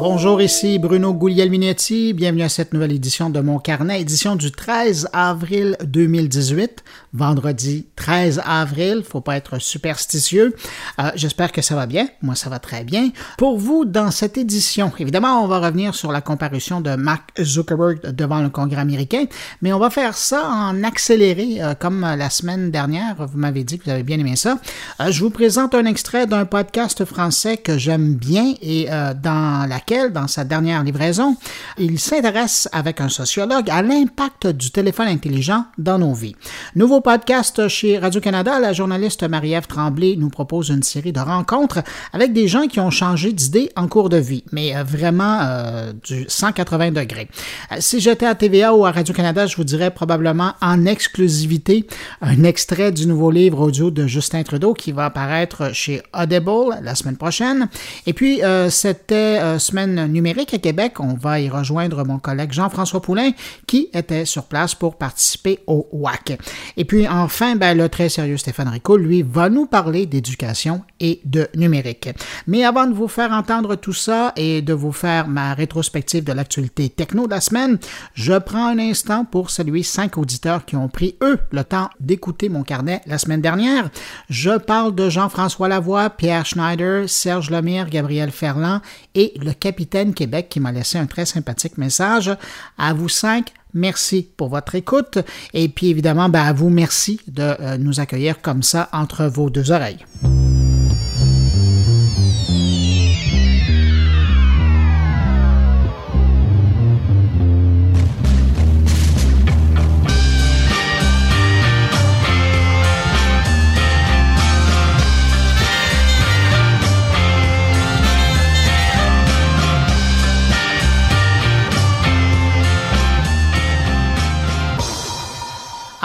Bonjour, ici Bruno Guglielminetti. Bienvenue à cette nouvelle édition de mon carnet, édition du 13 avril 2018, vendredi 13 avril. Faut pas être superstitieux. Euh, J'espère que ça va bien. Moi, ça va très bien. Pour vous, dans cette édition, évidemment, on va revenir sur la comparution de Mark Zuckerberg devant le Congrès américain, mais on va faire ça en accéléré, euh, comme la semaine dernière. Vous m'avez dit que vous avez bien aimé ça. Euh, je vous présente un extrait d'un podcast français que j'aime bien et dans dans sa dernière livraison, il s'intéresse avec un sociologue à l'impact du téléphone intelligent dans nos vies. Nouveau podcast chez Radio-Canada, la journaliste Marie-Ève Tremblay nous propose une série de rencontres avec des gens qui ont changé d'idée en cours de vie, mais euh, vraiment euh, du 180 degrés. Euh, si j'étais à TVA ou à Radio-Canada, je vous dirais probablement en exclusivité un extrait du nouveau livre audio de Justin Trudeau qui va apparaître chez Audible la semaine prochaine. Et puis, euh, c'était semaine numérique à Québec. On va y rejoindre mon collègue Jean-François Poulain qui était sur place pour participer au WAC. Et puis enfin, ben, le très sérieux Stéphane Rico, lui, va nous parler d'éducation et de numérique. Mais avant de vous faire entendre tout ça et de vous faire ma rétrospective de l'actualité techno de la semaine, je prends un instant pour saluer cinq auditeurs qui ont pris, eux, le temps d'écouter mon carnet la semaine dernière. Je parle de Jean-François Lavoie, Pierre Schneider, Serge Lemire, Gabriel Ferland et le Capitaine Québec qui m'a laissé un très sympathique message. À vous cinq, Merci pour votre écoute et puis évidemment, ben, à vous, merci de euh, nous accueillir comme ça entre vos deux oreilles.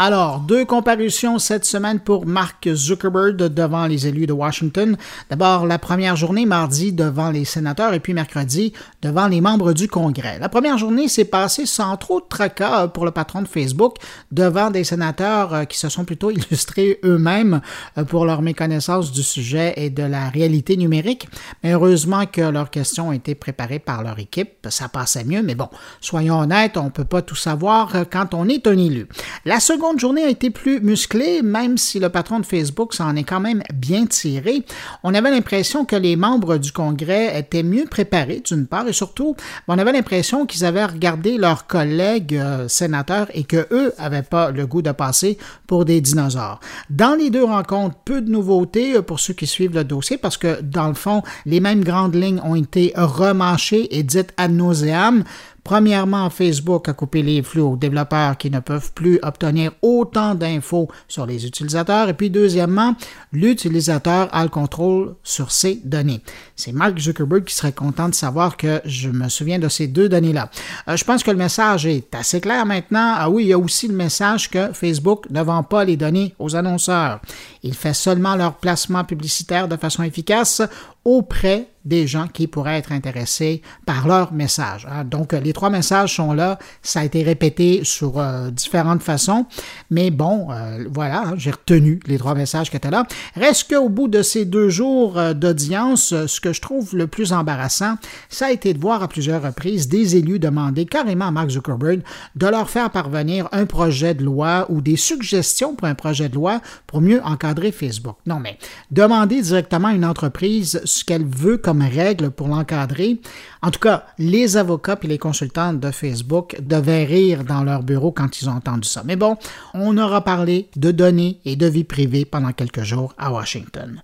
Alors, deux comparutions cette semaine pour Mark Zuckerberg devant les élus de Washington. D'abord, la première journée mardi devant les sénateurs et puis mercredi devant les membres du Congrès. La première journée s'est passée sans trop de tracas pour le patron de Facebook devant des sénateurs euh, qui se sont plutôt illustrés eux-mêmes euh, pour leur méconnaissance du sujet et de la réalité numérique. Mais heureusement que leurs questions ont été préparées par leur équipe. Ça passait mieux, mais bon, soyons honnêtes, on ne peut pas tout savoir euh, quand on est un élu. La seconde journée a été plus musclée, même si le patron de Facebook s'en est quand même bien tiré. On avait l'impression que les membres du Congrès étaient mieux préparés, d'une part, et surtout, on avait l'impression qu'ils avaient regardé leurs collègues euh, sénateurs et que eux n'avaient pas le goût de passer pour des dinosaures. Dans les deux rencontres, peu de nouveautés euh, pour ceux qui suivent le dossier, parce que dans le fond, les mêmes grandes lignes ont été remanchées et dites ad nauseam. Premièrement, Facebook a coupé les flux aux développeurs qui ne peuvent plus obtenir autant d'infos sur les utilisateurs. Et puis, deuxièmement, l'utilisateur a le contrôle sur ses données. C'est Mark Zuckerberg qui serait content de savoir que je me souviens de ces deux données-là. Euh, je pense que le message est assez clair maintenant. Ah oui, il y a aussi le message que Facebook ne vend pas les données aux annonceurs. Il fait seulement leur placement publicitaire de façon efficace auprès des gens qui pourraient être intéressés par leur message. Hein. Donc, les trois messages sont là. Ça a été répété sur euh, différentes façons. Mais bon, euh, voilà, hein, j'ai retenu les trois messages qui étaient là. Reste qu'au bout de ces deux jours euh, d'audience, ce que je trouve le plus embarrassant, ça a été de voir à plusieurs reprises des élus demander carrément à Mark Zuckerberg de leur faire parvenir un projet de loi ou des suggestions pour un projet de loi pour mieux encadrer Facebook. Non, mais demander directement à une entreprise ce qu'elle veut règle pour l'encadrer. En tout cas, les avocats et les consultants de Facebook devaient rire dans leur bureau quand ils ont entendu ça. Mais bon, on aura parlé de données et de vie privée pendant quelques jours à Washington.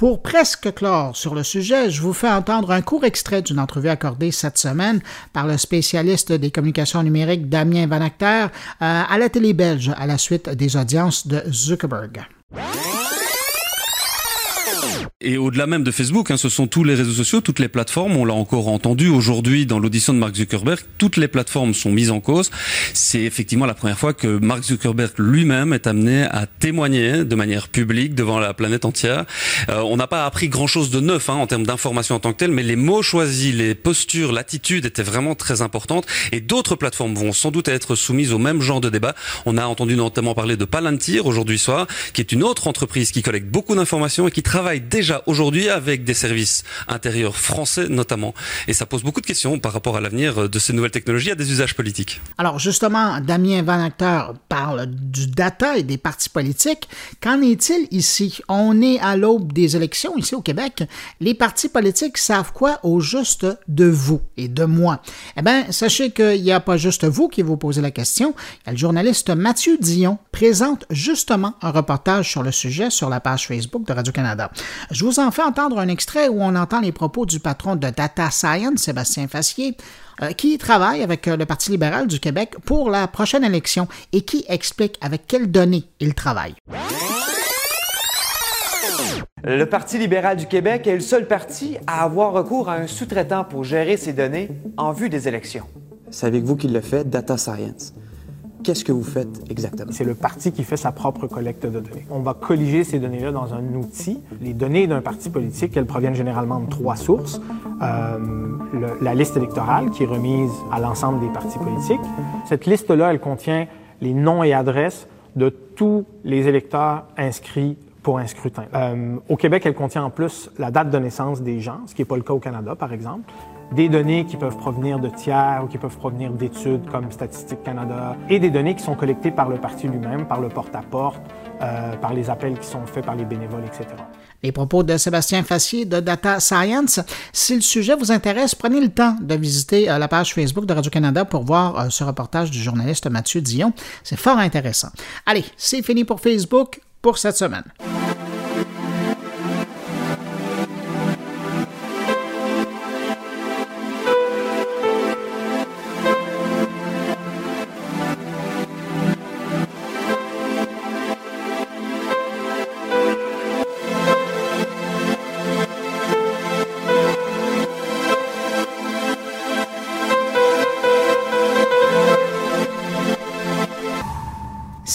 Pour presque clore sur le sujet, je vous fais entendre un court extrait d'une entrevue accordée cette semaine par le spécialiste des communications numériques Damien Van Acter euh, à la télé belge à la suite des audiences de Zuckerberg. Et au-delà même de Facebook, hein, ce sont tous les réseaux sociaux, toutes les plateformes. On l'a encore entendu aujourd'hui dans l'audition de Mark Zuckerberg. Toutes les plateformes sont mises en cause. C'est effectivement la première fois que Mark Zuckerberg lui-même est amené à témoigner de manière publique devant la planète entière. Euh, on n'a pas appris grand-chose de neuf hein, en termes d'information en tant que tel, mais les mots choisis, les postures, l'attitude étaient vraiment très importantes. Et d'autres plateformes vont sans doute être soumises au même genre de débat. On a entendu notamment parler de Palantir aujourd'hui soir, qui est une autre entreprise qui collecte beaucoup d'informations et qui travaille déjà aujourd'hui avec des services intérieurs français notamment. Et ça pose beaucoup de questions par rapport à l'avenir de ces nouvelles technologies à des usages politiques. Alors justement, Damien Van Acteur parle du data et des partis politiques. Qu'en est-il ici? On est à l'aube des élections ici au Québec. Les partis politiques savent quoi au juste de vous et de moi? Eh bien, sachez qu'il n'y a pas juste vous qui vous posez la question. Le journaliste Mathieu Dion présente justement un reportage sur le sujet sur la page Facebook de Radio-Canada. Je vous en fais entendre un extrait où on entend les propos du patron de Data Science, Sébastien Fassier, euh, qui travaille avec euh, le Parti libéral du Québec pour la prochaine élection et qui explique avec quelles données il travaille. Le Parti libéral du Québec est le seul parti à avoir recours à un sous-traitant pour gérer ses données en vue des élections. C'est avec vous qu'il le fait, Data Science? Qu'est-ce que vous faites exactement? C'est le parti qui fait sa propre collecte de données. On va colliger ces données-là dans un outil. Les données d'un parti politique, elles proviennent généralement de trois sources. Euh, la liste électorale qui est remise à l'ensemble des partis politiques. Cette liste-là, elle contient les noms et adresses de tous les électeurs inscrits pour un scrutin. Euh, au Québec, elle contient en plus la date de naissance des gens, ce qui n'est pas le cas au Canada, par exemple des données qui peuvent provenir de tiers ou qui peuvent provenir d'études comme Statistique Canada et des données qui sont collectées par le parti lui-même, par le porte-à-porte, euh, par les appels qui sont faits par les bénévoles, etc. Les propos de Sébastien Fassier de Data Science. Si le sujet vous intéresse, prenez le temps de visiter euh, la page Facebook de Radio-Canada pour voir euh, ce reportage du journaliste Mathieu Dion. C'est fort intéressant. Allez, c'est fini pour Facebook pour cette semaine.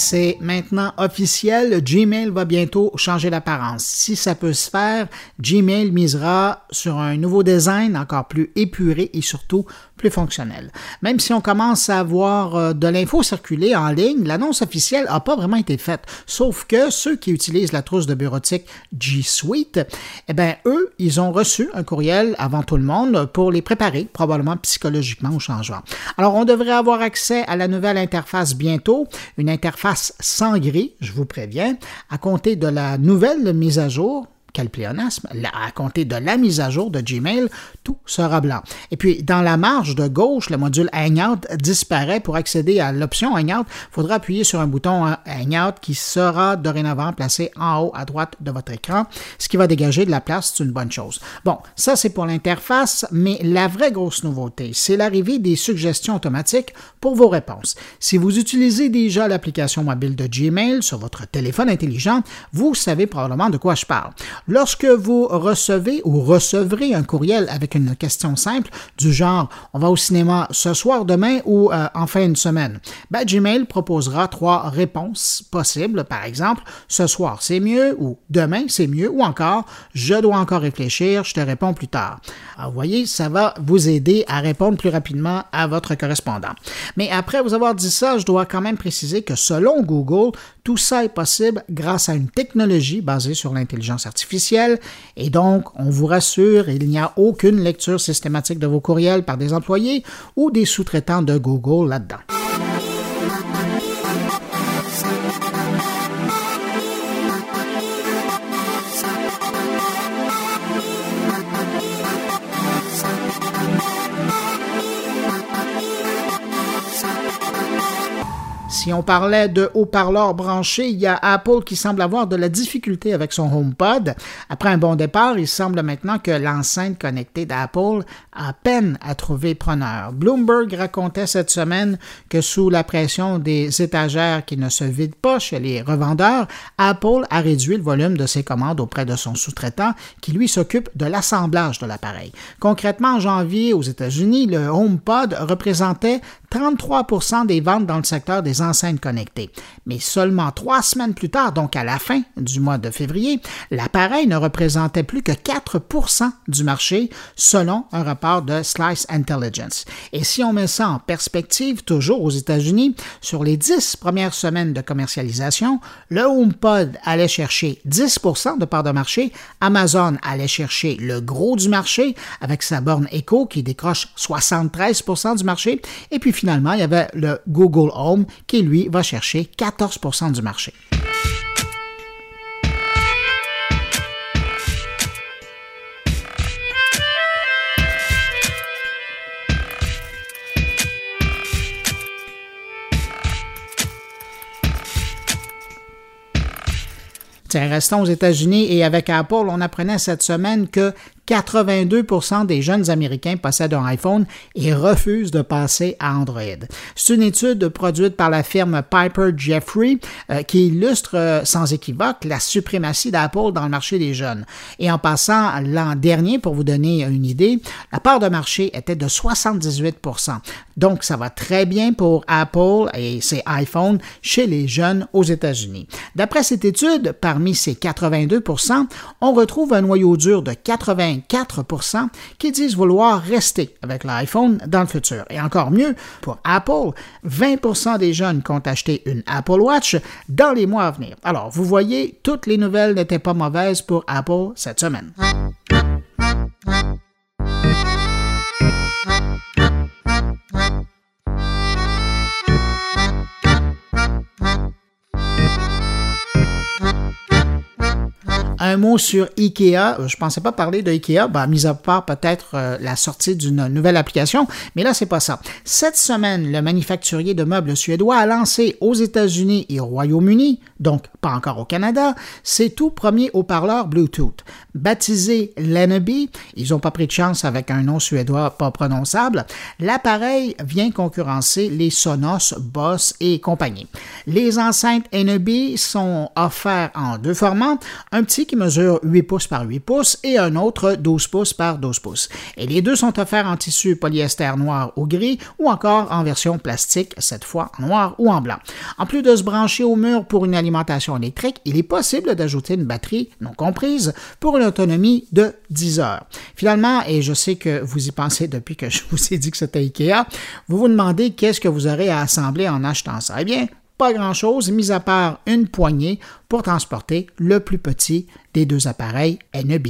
C'est maintenant officiel. Gmail va bientôt changer l'apparence. Si ça peut se faire, Gmail misera sur un nouveau design encore plus épuré et surtout plus fonctionnel. Même si on commence à voir euh, de l'info circuler en ligne, l'annonce officielle n'a pas vraiment été faite. Sauf que ceux qui utilisent la trousse de bureautique G Suite, eh bien, eux, ils ont reçu un courriel avant tout le monde pour les préparer, probablement psychologiquement au changement. Alors, on devrait avoir accès à la nouvelle interface bientôt, une interface sans gris, je vous préviens, à compter de la nouvelle mise à jour quel pléonasme, à compter de la mise à jour de Gmail, tout sera blanc. Et puis, dans la marge de gauche, le module Hangout disparaît. Pour accéder à l'option Hangout, il faudra appuyer sur un bouton Hangout qui sera dorénavant placé en haut à droite de votre écran, ce qui va dégager de la place, c'est une bonne chose. Bon, ça c'est pour l'interface, mais la vraie grosse nouveauté, c'est l'arrivée des suggestions automatiques pour vos réponses. Si vous utilisez déjà l'application mobile de Gmail sur votre téléphone intelligent, vous savez probablement de quoi je parle. Lorsque vous recevez ou recevrez un courriel avec une question simple du genre on va au cinéma ce soir, demain ou euh, en fin de semaine, ben, Gmail proposera trois réponses possibles. Par exemple, ce soir c'est mieux ou demain c'est mieux ou encore je dois encore réfléchir, je te réponds plus tard. vous voyez, ça va vous aider à répondre plus rapidement à votre correspondant. Mais après vous avoir dit ça, je dois quand même préciser que selon Google, tout ça est possible grâce à une technologie basée sur l'intelligence artificielle et donc, on vous rassure, il n'y a aucune lecture systématique de vos courriels par des employés ou des sous-traitants de Google là-dedans. Si on parlait de haut-parleurs branchés, il y a Apple qui semble avoir de la difficulté avec son HomePod. Après un bon départ, il semble maintenant que l'enceinte connectée d'Apple a peine à trouver preneur. Bloomberg racontait cette semaine que sous la pression des étagères qui ne se vident pas chez les revendeurs, Apple a réduit le volume de ses commandes auprès de son sous-traitant qui lui s'occupe de l'assemblage de l'appareil. Concrètement, en janvier aux États-Unis, le HomePod représentait 33% des ventes dans le secteur des connectées. Mais seulement trois semaines plus tard, donc à la fin du mois de février, l'appareil ne représentait plus que 4% du marché selon un rapport de Slice Intelligence. Et si on met ça en perspective, toujours aux États-Unis, sur les 10 premières semaines de commercialisation, le HomePod allait chercher 10% de part de marché, Amazon allait chercher le gros du marché avec sa borne Echo qui décroche 73% du marché, et puis finalement, il y avait le Google Home qui, lui, va chercher 14% du marché. Restons aux États-Unis et avec Apple, on apprenait cette semaine que 82% des jeunes Américains possèdent un iPhone et refusent de passer à Android. C'est une étude produite par la firme Piper Jeffrey euh, qui illustre euh, sans équivoque la suprématie d'Apple dans le marché des jeunes. Et en passant l'an dernier, pour vous donner une idée, la part de marché était de 78% Donc, ça va très bien pour Apple et ses iPhones chez les jeunes aux États-Unis. D'après cette étude, parmi ces 82% on retrouve un noyau dur de 80 4 qui disent vouloir rester avec l'iPhone dans le futur. Et encore mieux, pour Apple, 20% des jeunes comptent acheter une Apple Watch dans les mois à venir. Alors, vous voyez, toutes les nouvelles n'étaient pas mauvaises pour Apple cette semaine. Un mot sur IKEA. Je pensais pas parler de IKEA, ben, mis à part peut-être euh, la sortie d'une nouvelle application, mais là, c'est pas ça. Cette semaine, le manufacturier de meubles suédois a lancé aux États-Unis et au Royaume-Uni, donc pas encore au Canada, ses tout premiers haut-parleurs Bluetooth. Baptisé Leneby, ils n'ont pas pris de chance avec un nom suédois pas prononçable, l'appareil vient concurrencer les Sonos, Boss et compagnie. Les enceintes Leneby sont offerts en deux formats, un petit qui mesure 8 pouces par 8 pouces et un autre 12 pouces par 12 pouces. Et les deux sont offerts en tissu polyester noir ou gris ou encore en version plastique, cette fois en noir ou en blanc. En plus de se brancher au mur pour une alimentation électrique, il est possible d'ajouter une batterie non comprise pour une autonomie de 10 heures. Finalement, et je sais que vous y pensez depuis que je vous ai dit que c'était IKEA, vous vous demandez qu'est-ce que vous aurez à assembler en achetant ça. Eh bien, pas grand-chose, mis à part une poignée pour transporter le plus petit des deux appareils NB.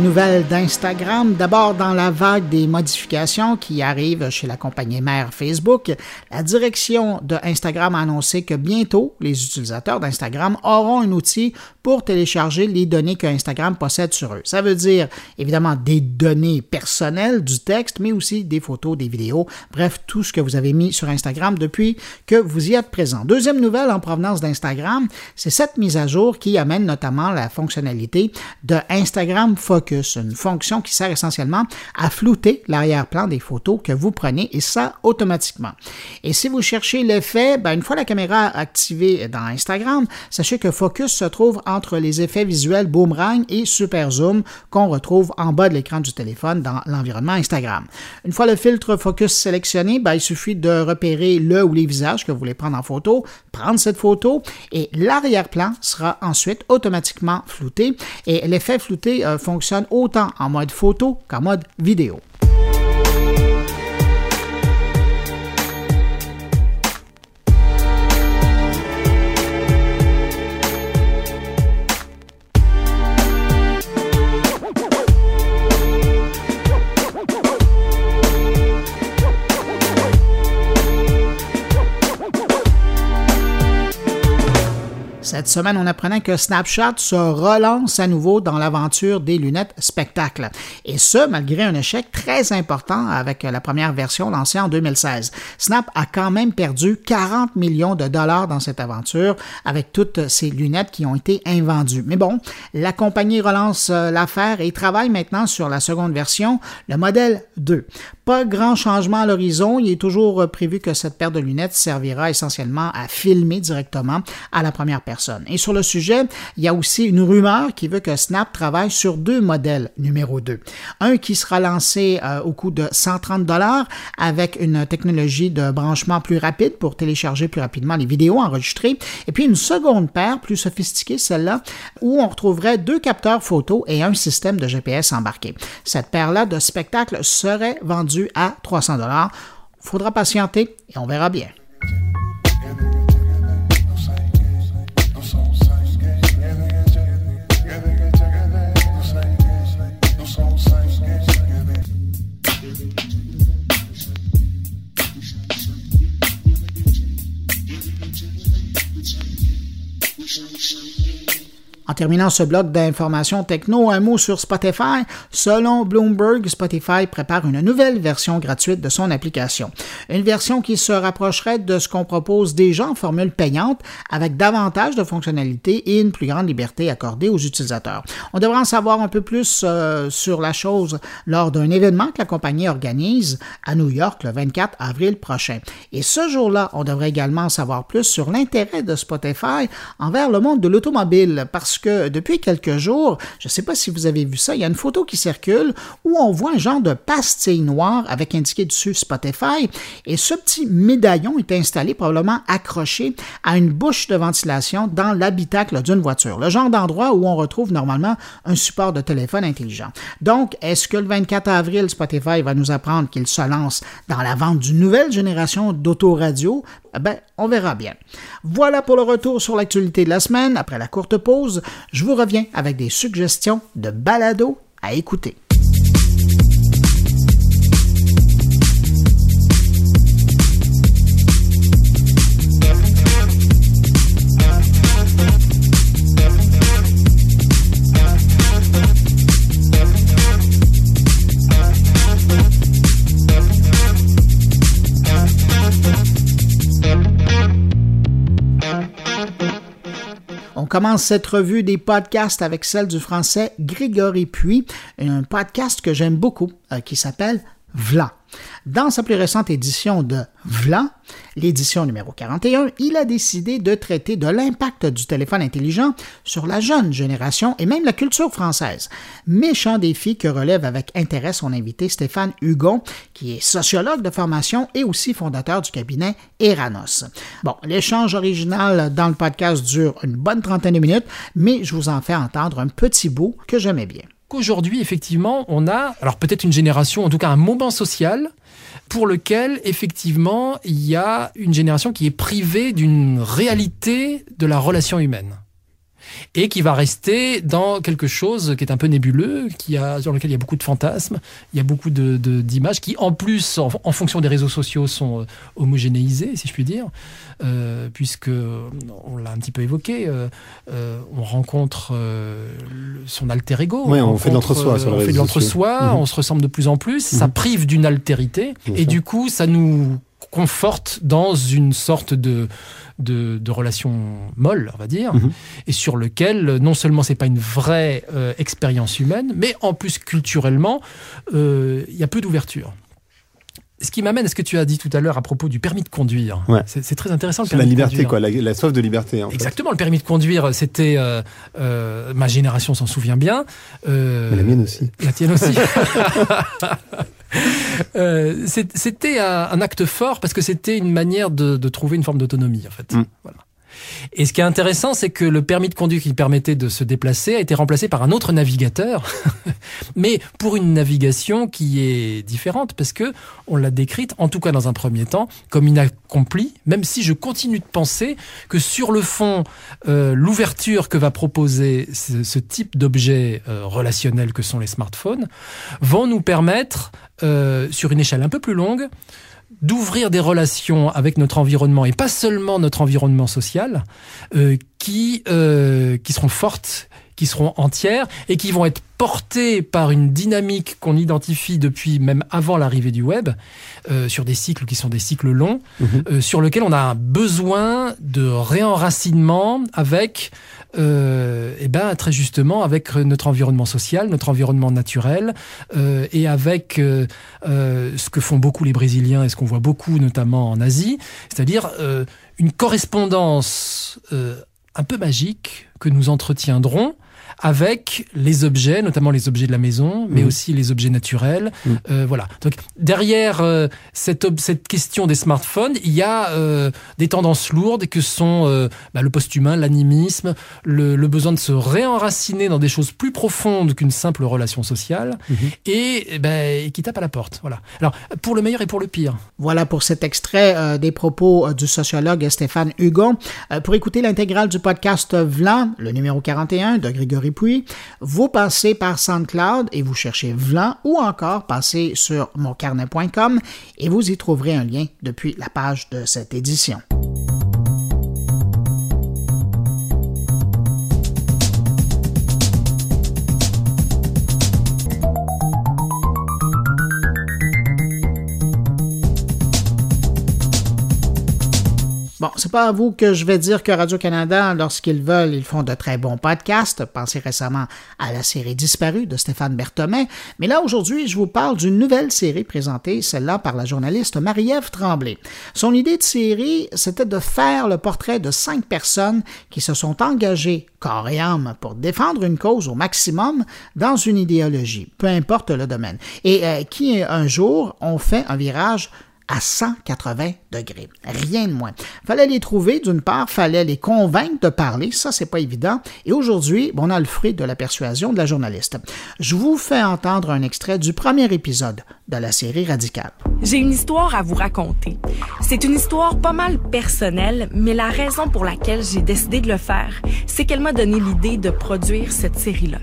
Nouvelles d'Instagram. D'abord, dans la vague des modifications qui arrivent chez la compagnie mère Facebook, la direction de Instagram a annoncé que bientôt, les utilisateurs d'Instagram auront un outil pour télécharger les données que Instagram possède sur eux. Ça veut dire évidemment des données personnelles, du texte, mais aussi des photos, des vidéos, bref, tout ce que vous avez mis sur Instagram depuis que vous y êtes présent. Deuxième nouvelle en provenance d'Instagram, c'est cette mise à jour qui amène notamment la fonctionnalité de Instagram Focus, une fonction qui sert essentiellement à flouter l'arrière-plan des photos que vous prenez et ça automatiquement. Et si vous cherchez l'effet, ben, une fois la caméra activée dans Instagram, sachez que Focus se trouve en entre les effets visuels boomerang et super zoom qu'on retrouve en bas de l'écran du téléphone dans l'environnement Instagram. Une fois le filtre focus sélectionné, ben, il suffit de repérer le ou les visages que vous voulez prendre en photo, prendre cette photo et l'arrière-plan sera ensuite automatiquement flouté et l'effet flouté euh, autant en mode photo qu'en mode vidéo. Cette semaine, on apprenait que Snapchat se relance à nouveau dans l'aventure des lunettes spectacle. Et ce, malgré un échec très important avec la première version lancée en 2016. Snap a quand même perdu 40 millions de dollars dans cette aventure avec toutes ces lunettes qui ont été invendues. Mais bon, la compagnie relance euh, l'affaire et travaille maintenant sur la seconde version, le modèle 2. Pas grand changement à l'horizon. Il est toujours prévu que cette paire de lunettes servira essentiellement à filmer directement à la première personne. Et sur le sujet, il y a aussi une rumeur qui veut que Snap travaille sur deux modèles numéro 2. Un qui sera lancé euh, au coût de 130 dollars avec une technologie de branchement plus rapide pour télécharger plus rapidement les vidéos enregistrées. Et puis une seconde paire, plus sophistiquée celle-là, où on retrouverait deux capteurs photo et un système de GPS embarqué. Cette paire-là de spectacle serait vendue à 300 dollars. Faudra patienter et on verra bien. Thank you. En terminant ce bloc d'informations techno, un mot sur Spotify. Selon Bloomberg, Spotify prépare une nouvelle version gratuite de son application. Une version qui se rapprocherait de ce qu'on propose déjà en formule payante avec davantage de fonctionnalités et une plus grande liberté accordée aux utilisateurs. On devrait en savoir un peu plus euh, sur la chose lors d'un événement que la compagnie organise à New York le 24 avril prochain. Et ce jour-là, on devrait également en savoir plus sur l'intérêt de Spotify envers le monde de l'automobile parce depuis quelques jours, je ne sais pas si vous avez vu ça, il y a une photo qui circule où on voit un genre de pastille noire avec indiqué dessus Spotify et ce petit médaillon est installé probablement accroché à une bouche de ventilation dans l'habitacle d'une voiture, le genre d'endroit où on retrouve normalement un support de téléphone intelligent. Donc, est-ce que le 24 avril, Spotify va nous apprendre qu'il se lance dans la vente d'une nouvelle génération d'autoradio? Eh ben, on verra bien. Voilà pour le retour sur l'actualité de la semaine. Après la courte pause, je vous reviens avec des suggestions de balado à écouter. Commence cette revue des podcasts avec celle du français Grégory Puy, un podcast que j'aime beaucoup euh, qui s'appelle Vla. Dans sa plus récente édition de Vla, l'édition numéro 41, il a décidé de traiter de l'impact du téléphone intelligent sur la jeune génération et même la culture française. Méchant défi que relève avec intérêt son invité Stéphane Hugon, qui est sociologue de formation et aussi fondateur du cabinet Eranos. Bon, l'échange original dans le podcast dure une bonne trentaine de minutes, mais je vous en fais entendre un petit bout que j'aimais bien qu'aujourd'hui, effectivement, on a, alors peut-être une génération, en tout cas un moment social, pour lequel, effectivement, il y a une génération qui est privée d'une réalité de la relation humaine et qui va rester dans quelque chose qui est un peu nébuleux, qui a, sur lequel il y a beaucoup de fantasmes, il y a beaucoup de, d'images qui, en plus, en, fonction des réseaux sociaux, sont euh, homogénéisées, si je puis dire, euh, puisque, on l'a un petit peu évoqué, euh, on rencontre son alter ego. Oui, on, fait de l'entre-soi sur On fait de l'entre-soi, on se ressemble de plus en plus, ça mhm. prive d'une altérité, et du coup, ça nous conforte dans une sorte de de, de relations molles, on va dire, mhm. et sur lequel non seulement c'est pas une vraie euh, expérience humaine, mais en plus culturellement, euh, il y a peu d'ouverture. Ce qui m'amène à ce que tu as dit tout à l'heure à propos du permis de conduire. C'est très intéressant. Le permis la liberté, quoi, la, soif de liberté. Exactement. Le permis de conduire, c'était euh, ma génération s'en souvient bien. Mais la mienne aussi. La tienne aussi. Euh, c'était un, acte fort parce que c'était une manière de, trouver une forme d'autonomie, en fait. Mm. Voilà. Et ce qui est intéressant, c'est que le permis de conduire qui permettait de se déplacer a été remplacé par un autre navigateur, mais pour une navigation qui est différente, parce que on l'a décrite, en tout cas dans un premier temps, comme inaccomplie, même si je continue de penser que sur le fond, euh, l'ouverture que va proposer ce, type d'objets euh, relationnels que sont les smartphones vont nous permettre, euh, sur une échelle un peu plus longue, d'ouvrir des relations avec notre environnement et pas seulement notre environnement social, euh, qui euh, qui seront fortes, qui seront entières et qui vont être portées par une dynamique qu'on identifie depuis même avant l'arrivée du web euh, sur des cycles qui sont des cycles longs, euh, sur lesquels on a un besoin de réenracinement avec euh, et ben très justement avec notre environnement social, notre environnement naturel euh, et avec euh, euh, ce que font beaucoup les Brésiliens et ce qu'on voit beaucoup notamment en Asie, c'est-à-dire euh, une correspondance euh, un peu magique que nous entretiendrons avec les objets, notamment les objets de la maison, mais Mhm. aussi les objets naturels. Mhm. Euh, voilà. Donc derrière euh, cette, cette question des smartphones, il y a euh, des tendances lourdes que sont euh, bah, le post-humain, l'animisme, le, le besoin de se réenraciner dans des choses plus profondes qu'une simple relation sociale, Mhm. et, eh ben, et qui tape à la porte. Voilà. Alors pour le meilleur et pour le pire. Voilà pour cet extrait euh, des propos euh, du sociologue Stéphane Hugon. Euh, pour écouter l'intégrale du podcast Vlan, le numéro 41 de Grégory Puy, vous passez par SoundCloud et vous cherchez Vlan ou encore passez sur moncarnet.com et vous y trouverez un lien depuis la page de cette édition. Bon, c'est pas à vous que je vais dire que Radio-Canada, lorsqu'ils veulent, ils font de très bons podcasts. Pensez récemment à la série Disparue de Stéphane Berthomet. Mais là, aujourd'hui, je vous parle d'une nouvelle série présentée, celle-là par la journaliste Marie-Ève Tremblay. Son idée de série, c'était de faire le portrait de cinq personnes qui se sont engagées corps et âme pour défendre une cause au maximum dans une idéologie, peu importe le domaine, et euh, qui un jour ont fait un virage à 180 degrés. Rien de moins. Fallait les trouver, d'une part, fallait les convaincre de parler, ça c'est pas évident. Et aujourd'hui, on a le fruit de la persuasion de la journaliste. Je vous fais entendre un extrait du premier épisode de la série Radicale. J'ai une histoire à vous raconter. C'est une histoire pas mal personnelle, mais la raison pour laquelle j'ai décidé de le faire, c'est qu'elle m'a donné l'idée de produire cette série-là.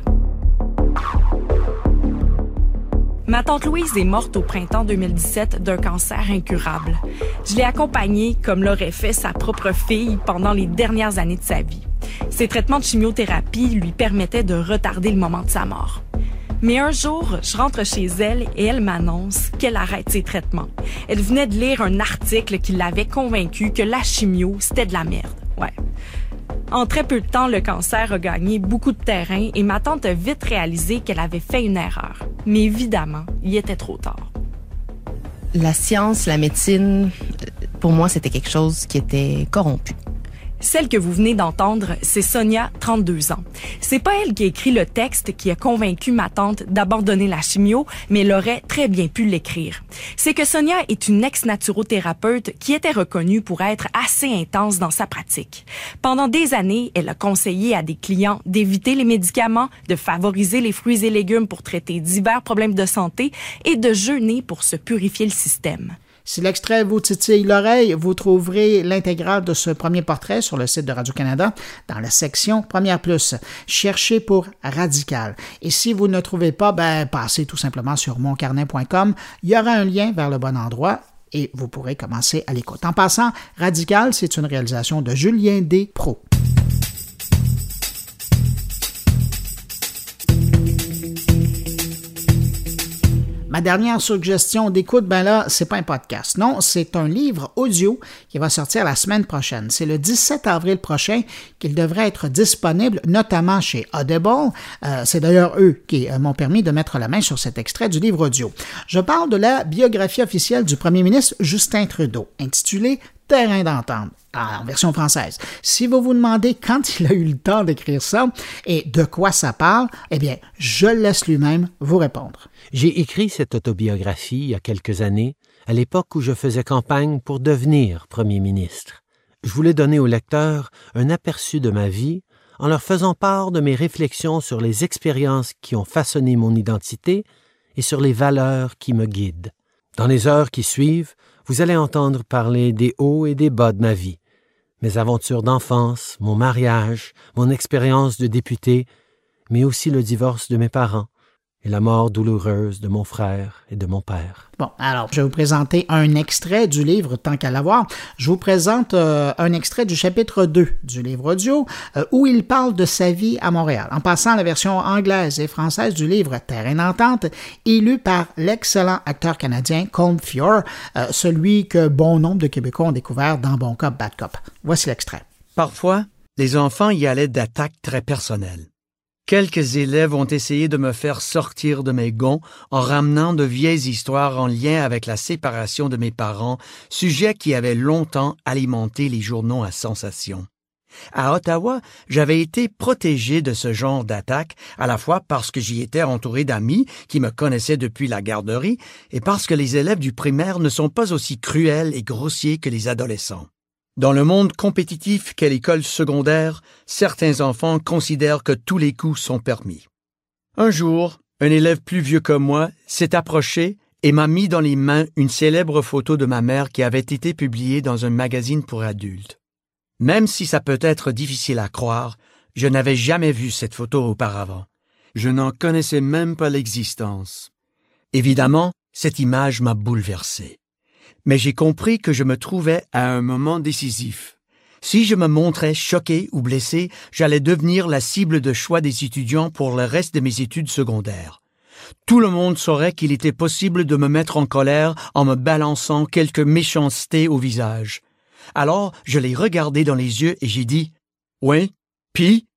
Ma tante Louise est morte au printemps 2017 d'un cancer incurable. Je l'ai accompagnée comme l'aurait fait sa propre fille pendant les dernières années de sa vie. Ses traitements de chimiothérapie lui permettaient de retarder le moment de sa mort. Mais un jour, je rentre chez elle et elle m'annonce qu'elle arrête ses traitements. Elle venait de lire un article qui l'avait convaincue que la chimio, c'était de la merde. Ouais. En très peu de temps, le cancer a gagné beaucoup de terrain et ma tante a vite réalisé qu'elle avait fait une erreur. Mais évidemment, il était trop tard. La science, la médecine, euh, pour moi, c'était quelque chose qui était corrompu. Celle que vous venez d'entendre, c'est Sonia, 32 ans. C'est pas elle qui a écrit le texte qui a convaincu ma tante d'abandonner la chimio, mais elle aurait très bien pu l'écrire. C'est que Sonia est une ex-naturothérapeute qui était reconnue pour être assez intense dans sa pratique. Pendant des années, elle a conseillé à des clients d'éviter les médicaments, de favoriser les fruits et légumes pour traiter divers problèmes de santé et de jeûner pour se purifier le système. Si l'extrait vous titille l'oreille, vous trouverez l'intégrale de ce premier portrait sur le site de Radio-Canada dans la section Première Plus. Cherchez pour Radical. Et si vous ne trouvez pas, ben, passez tout simplement sur moncarnet.com. Il y aura un lien vers le bon endroit et vous pourrez commencer à l'écoute. En passant, Radical, c'est une réalisation de Julien D. Pro. Ma dernière suggestion d'écoute, ben là, c'est pas un podcast. Non, c'est un livre audio qui va sortir la semaine prochaine. C'est le 17 avril prochain qu'il devrait être disponible, notamment chez Audible. Euh, c'est d'ailleurs eux qui euh, m'ont permis de mettre la main sur cet extrait du livre audio. Je parle de la biographie officielle du premier ministre Justin Trudeau, intitulée Terrain d'entente en version française. Si vous vous demandez quand il a eu le temps d'écrire ça et de quoi ça parle, eh bien, je laisse lui-même vous répondre. J'ai écrit cette autobiographie il y a quelques années, à l'époque où je faisais campagne pour devenir Premier ministre. Je voulais donner aux lecteurs un aperçu de ma vie en leur faisant part de mes réflexions sur les expériences qui ont façonné mon identité et sur les valeurs qui me guident. Dans les heures qui suivent, vous allez entendre parler des hauts et des bas de ma vie, mes aventures d'enfance, mon mariage, mon expérience de député, mais aussi le divorce de mes parents, et la mort douloureuse de mon frère et de mon père. Bon, alors, je vais vous présenter un extrait du livre, tant qu'à l'avoir. Je vous présente euh, un extrait du chapitre 2 du livre audio, euh, où il parle de sa vie à Montréal, en passant à la version anglaise et française du livre Terrain d'entente, élu par l'excellent acteur canadien Colm Fior, euh, celui que bon nombre de Québécois ont découvert dans Bon Cop, Bad Cop. Voici l'extrait. Parfois, les enfants y allaient d'attaques très personnelles. Quelques élèves ont essayé de me faire sortir de mes gonds en ramenant de vieilles histoires en lien avec la séparation de mes parents, sujet qui avait longtemps alimenté les journaux à sensation. À Ottawa, j'avais été protégé de ce genre d'attaque, à la fois parce que j'y étais entouré d'amis qui me connaissaient depuis la garderie et parce que les élèves du primaire ne sont pas aussi cruels et grossiers que les adolescents. Dans le monde compétitif qu'est l'école secondaire, certains enfants considèrent que tous les coups sont permis. Un jour, un élève plus vieux que moi s'est approché et m'a mis dans les mains une célèbre photo de ma mère qui avait été publiée dans un magazine pour adultes. Même si ça peut être difficile à croire, je n'avais jamais vu cette photo auparavant. Je n'en connaissais même pas l'existence. Évidemment, cette image m'a bouleversé mais j'ai compris que je me trouvais à un moment décisif. Si je me montrais choqué ou blessé, j'allais devenir la cible de choix des étudiants pour le reste de mes études secondaires. Tout le monde saurait qu'il était possible de me mettre en colère en me balançant quelques méchancetés au visage. Alors je l'ai regardé dans les yeux et j'ai dit Oui, puis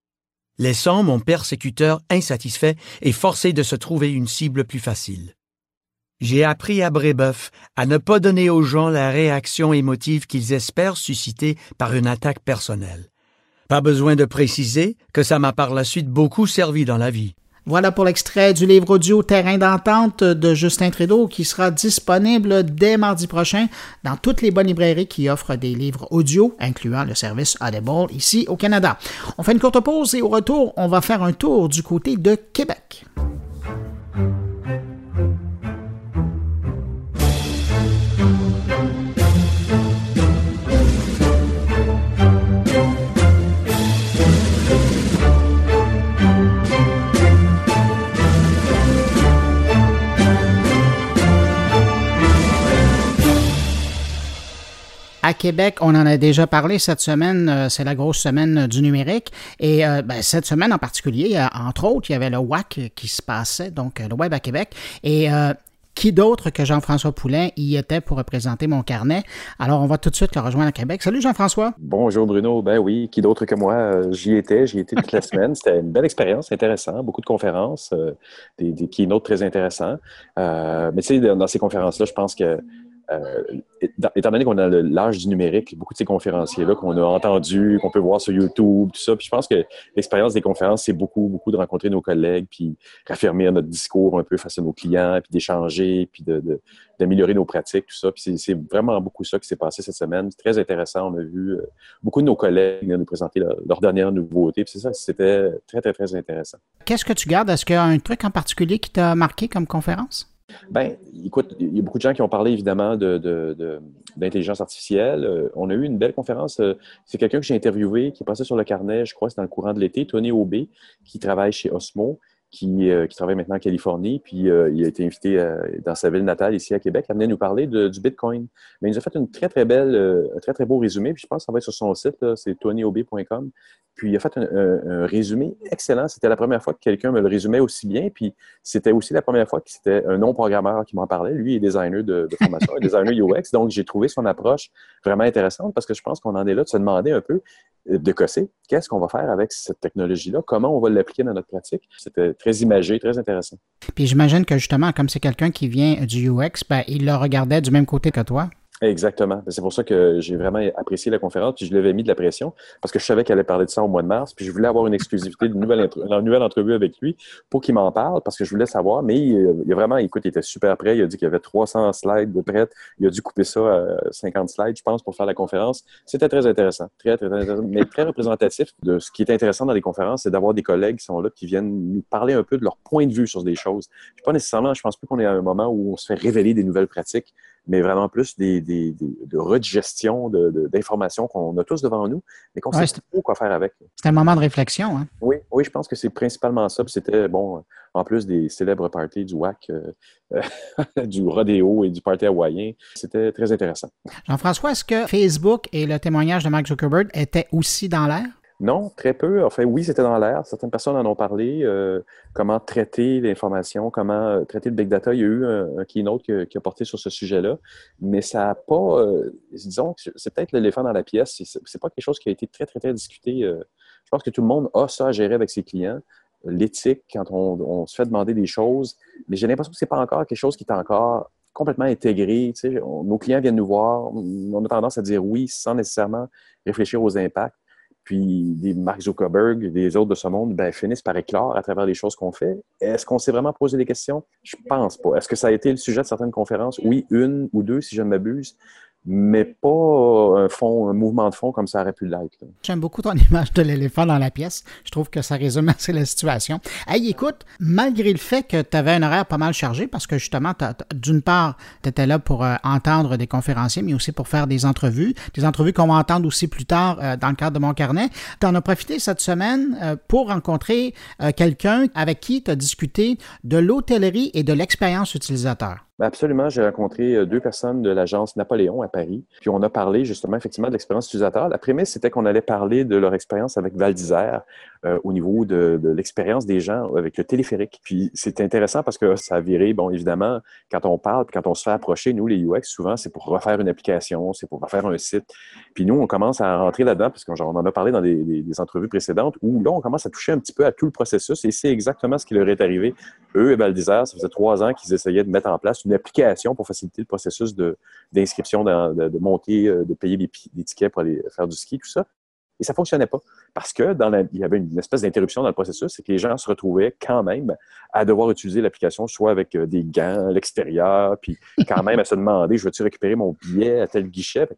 laissant mon persécuteur insatisfait et forcé de se trouver une cible plus facile. J'ai appris à Brébeuf à ne pas donner aux gens la réaction émotive qu'ils espèrent susciter par une attaque personnelle. Pas besoin de préciser que ça m'a par la suite beaucoup servi dans la vie. Voilà pour l'extrait du livre audio Terrain d'entente de Justin Trudeau qui sera disponible dès mardi prochain dans toutes les bonnes librairies qui offrent des livres audio, incluant le service Audible ici au Canada. On fait une courte pause et au retour, on va faire un tour du côté de Québec. À Québec, on en a déjà parlé cette semaine, euh, c'est la grosse semaine du numérique. Et euh, ben, cette semaine en particulier, entre autres, il y avait le WAC qui se passait, donc le Web à Québec. Et euh, qui d'autre que Jean-François Poulain y était pour représenter mon carnet? Alors, on va tout de suite le rejoindre à Québec. Salut Jean-François. Bonjour Bruno. Ben oui, qui d'autre que moi? J'y étais, j'y étais toute la semaine. C'était une belle expérience, intéressant, beaucoup de conférences, des, des keynotes très intéressants. mais tu sais, dans ces conférences-là, je pense que euh, étant donné qu'on a l'âge du numérique, beaucoup de ces conférenciers-là qu'on a entendus, qu'on peut voir sur YouTube, tout ça, puis je pense que l'expérience des conférences, c'est beaucoup, beaucoup de rencontrer nos collègues, puis raffermir notre discours un peu face à nos clients, puis d'échanger, puis d'améliorer nos pratiques, tout ça. Puis c'est vraiment beaucoup ça qui s'est passé cette semaine. C'est très intéressant. On a vu euh, beaucoup de nos collègues nous présenter leur, leur dernière nouveauté. Puis c'est ça, c'était très, très, très intéressant. Qu'est-ce que tu gardes? Est-ce qu'il y a un truc en particulier qui t'a marqué comme conférence? Ben, écoute, il y a beaucoup de gens qui ont parlé évidemment d'intelligence artificielle. Euh, on a eu une belle conférence. Euh, c'est quelqu'un que j'ai interviewé qui passé sur le carnet, je crois, c'est dans le courant de l'été, Tony Aubé, qui travaille chez Osmo qui, euh, qui, travaille maintenant en Californie, puis euh, il a été invité euh, dans sa ville natale, ici à Québec, à venir nous parler du Bitcoin. Mais il nous a fait une très, très un très, très beau résumé, puis je pense que ça va être sur son site, c'est tonyob.com. Puis il a fait un, résumé excellent. C'était la première fois que quelqu'un me le résumait aussi bien, puis c'était aussi la première fois que c'était un non-programmeur qui m'en parlait. Lui est designer de, formation, designer UX, donc j'ai trouvé son approche vraiment intéressante parce que je pense qu'on en est là de se demander un peu de Cossé, qu'est-ce qu'on va faire avec cette technologie-là? Comment on va l'appliquer dans notre pratique? C'était très imagé, très intéressant. Puis j'imagine que justement, comme c'est quelqu'un qui vient du UX, ben, il le regardait du même côté que toi. Exactement. C'est pour ça que j'ai vraiment apprécié la conférence, puis je lui avais mis de la pression, parce que je savais qu'elle allait parler de ça au mois de mars, puis je voulais avoir une exclusivité, une nouvelle, une nouvelle entrevue avec lui pour qu'il m'en parle, parce que je voulais savoir, mais il, a vraiment, écoute, il était super prêt, il a dit qu'il y avait 300 slides de prêt, il a dû couper ça à 50 slides, je pense, pour faire la conférence. C'était très intéressant, très, très intéressant, mais très représentatif de ce qui est intéressant dans les conférences, c'est d'avoir des collègues qui sont là, qui viennent nous parler un peu de leur point de vue sur des choses. Puis pas nécessairement, je pense plus qu'on est à un moment où on se fait révéler des nouvelles pratiques, mais vraiment plus des, des, des de redigestion d'informations qu'on a tous devant nous, mais qu'on ne sait pas quoi faire avec. C'est un moment de réflexion. Hein? Oui, Oui, je pense que c'est principalement ça. C'était, bon, en plus des célèbres parties du WAC, euh, du rodéo et du party hawaïen, c'était très intéressant. Jean-François, est-ce que Facebook et le témoignage de Mark Zuckerberg étaient aussi dans l'air? Non, très peu. Enfin, oui, c'était dans l'air. Certaines personnes en ont parlé. Euh, comment traiter l'information, comment euh, traiter le big data. Il y a eu un, keynote qui, a porté sur ce sujet-là, mais ça n'a pas. disons que c'est peut-être l'éléphant dans la pièce. C'est pas quelque chose qui a été très, très, très discuté. je pense que tout le monde a ça à gérer avec ses clients l'éthique quand on, se fait demander des choses, mais j'ai l'impression que ce n'est pas encore quelque chose qui est encore complètement intégré. nos clients viennent nous voir, on a tendance à dire oui sans nécessairement réfléchir aux impacts. Puis des Mark Zuckerberg, des autres de ce monde, ben, finissent par éclore à travers les choses qu'on fait. Est-ce qu'on s'est vraiment posé des questions? Je pense pas. Est-ce que ça a été le sujet de certaines conférences? Oui, une ou deux, si je ne m'abuse mais pas un fond, un mouvement de fond comme ça aurait pu l'être. J'aime beaucoup ton image de l'éléphant dans la pièce. Je trouve que ça résume assez la situation. Hey, écoute, malgré le fait que tu avais un horaire pas mal chargé, parce que justement, d'une part, tu étais là pour euh, entendre des conférenciers, mais aussi pour faire des entrevues, des entrevues qu'on va entendre aussi plus tard euh, dans le cadre de mon carnet. Tu en as profité cette semaine euh, pour rencontrer quelqu'un avec qui tu as discuté de l'hôtellerie et de l'expérience utilisateur. Ben, absolument, j'ai rencontré euh, deux personnes de l'agence Napoléon à Paris, puis on a parlé justement effectivement de l'expérience utilisateur. La prémisse, c'était qu'on allait parler de leur expérience avec Val d'Isère euh, au niveau de, l'expérience des gens avec le téléphérique. Puis c'est intéressant parce que ça a viré, bon, évidemment, quand on parle, quand on se fait approcher, nous, les UX, souvent, c'est pour refaire une application, c'est pour refaire un site. Puis nous, on commence à rentrer là-dedans, parce qu'on en a parlé dans des, des, entrevues précédentes, où là, on commence à toucher un petit peu à tout le processus, et c'est exactement ce qui leur est arrivé. Eux et Val d'Isère, ça faisait trois ans qu'ils essayaient de mettre en place une application pour faciliter le processus d'inscription, de, de, monter, euh, de payer les, les, tickets pour aller faire du ski, tout ça. Et ça ne fonctionnait pas parce que il y avait une espèce d'interruption dans le processus, c'est que les gens se retrouvaient quand même à devoir utiliser l'application, soit avec euh, des gants à l'extérieur, puis quand même à se demander, je veux-tu récupérer mon billet à tel guichet?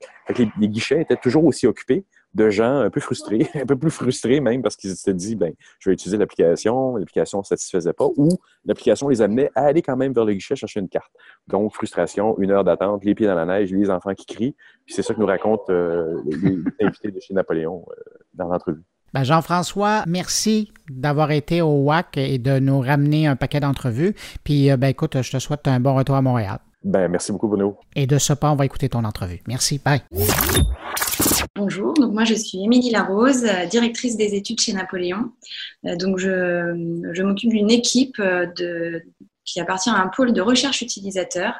les guichets étaient toujours aussi occupés de gens un peu frustrés, un peu plus frustrés même parce qu'ils s'étaient dit, ben, je vais utiliser l'application, l'application ne satisfaisait pas, ou l'application les amenait à aller quand même vers le guichet chercher une carte. Donc, frustration, une heure d'attente, les pieds dans la neige, les enfants qui crient. Puis c'est ça que nous racontent euh, les invités de chez Napoléon euh, dans l'entrevue. Ben Jean-François, merci d'avoir été au WAC et de nous ramener un paquet d'entrevues. Puis, euh, ben, écoute, je te souhaite un bon retour à Montréal. Ben, merci beaucoup, Bruno. Et de ce pas, on va écouter ton entrevue. Merci. Bye. Bonjour, donc moi je suis Émilie Larose, directrice des études chez Napoléon. Euh, donc je, m'occupe d'une équipe euh, qui appartient à un pôle de recherche utilisateur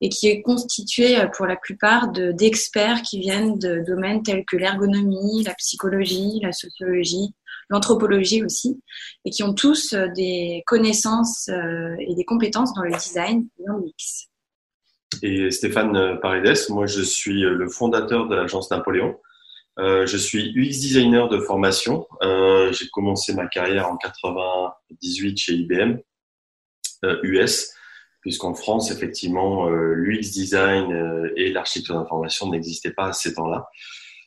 et qui est constitué euh, pour la plupart d'experts qui viennent de domaines tels que l'ergonomie, la psychologie, la sociologie, l'anthropologie aussi, et qui ont tous des connaissances et des compétences dans le design et le mix et Stéphane Paredes. Moi, je suis le fondateur de l'agence Napoléon. Euh, je suis UX designer de formation. Euh, j'ai commencé ma carrière en 98 chez IBM euh, US, puisqu'en France, effectivement, euh, l'UX design euh, et l'architecture d'information n'existaient pas à ces temps-là.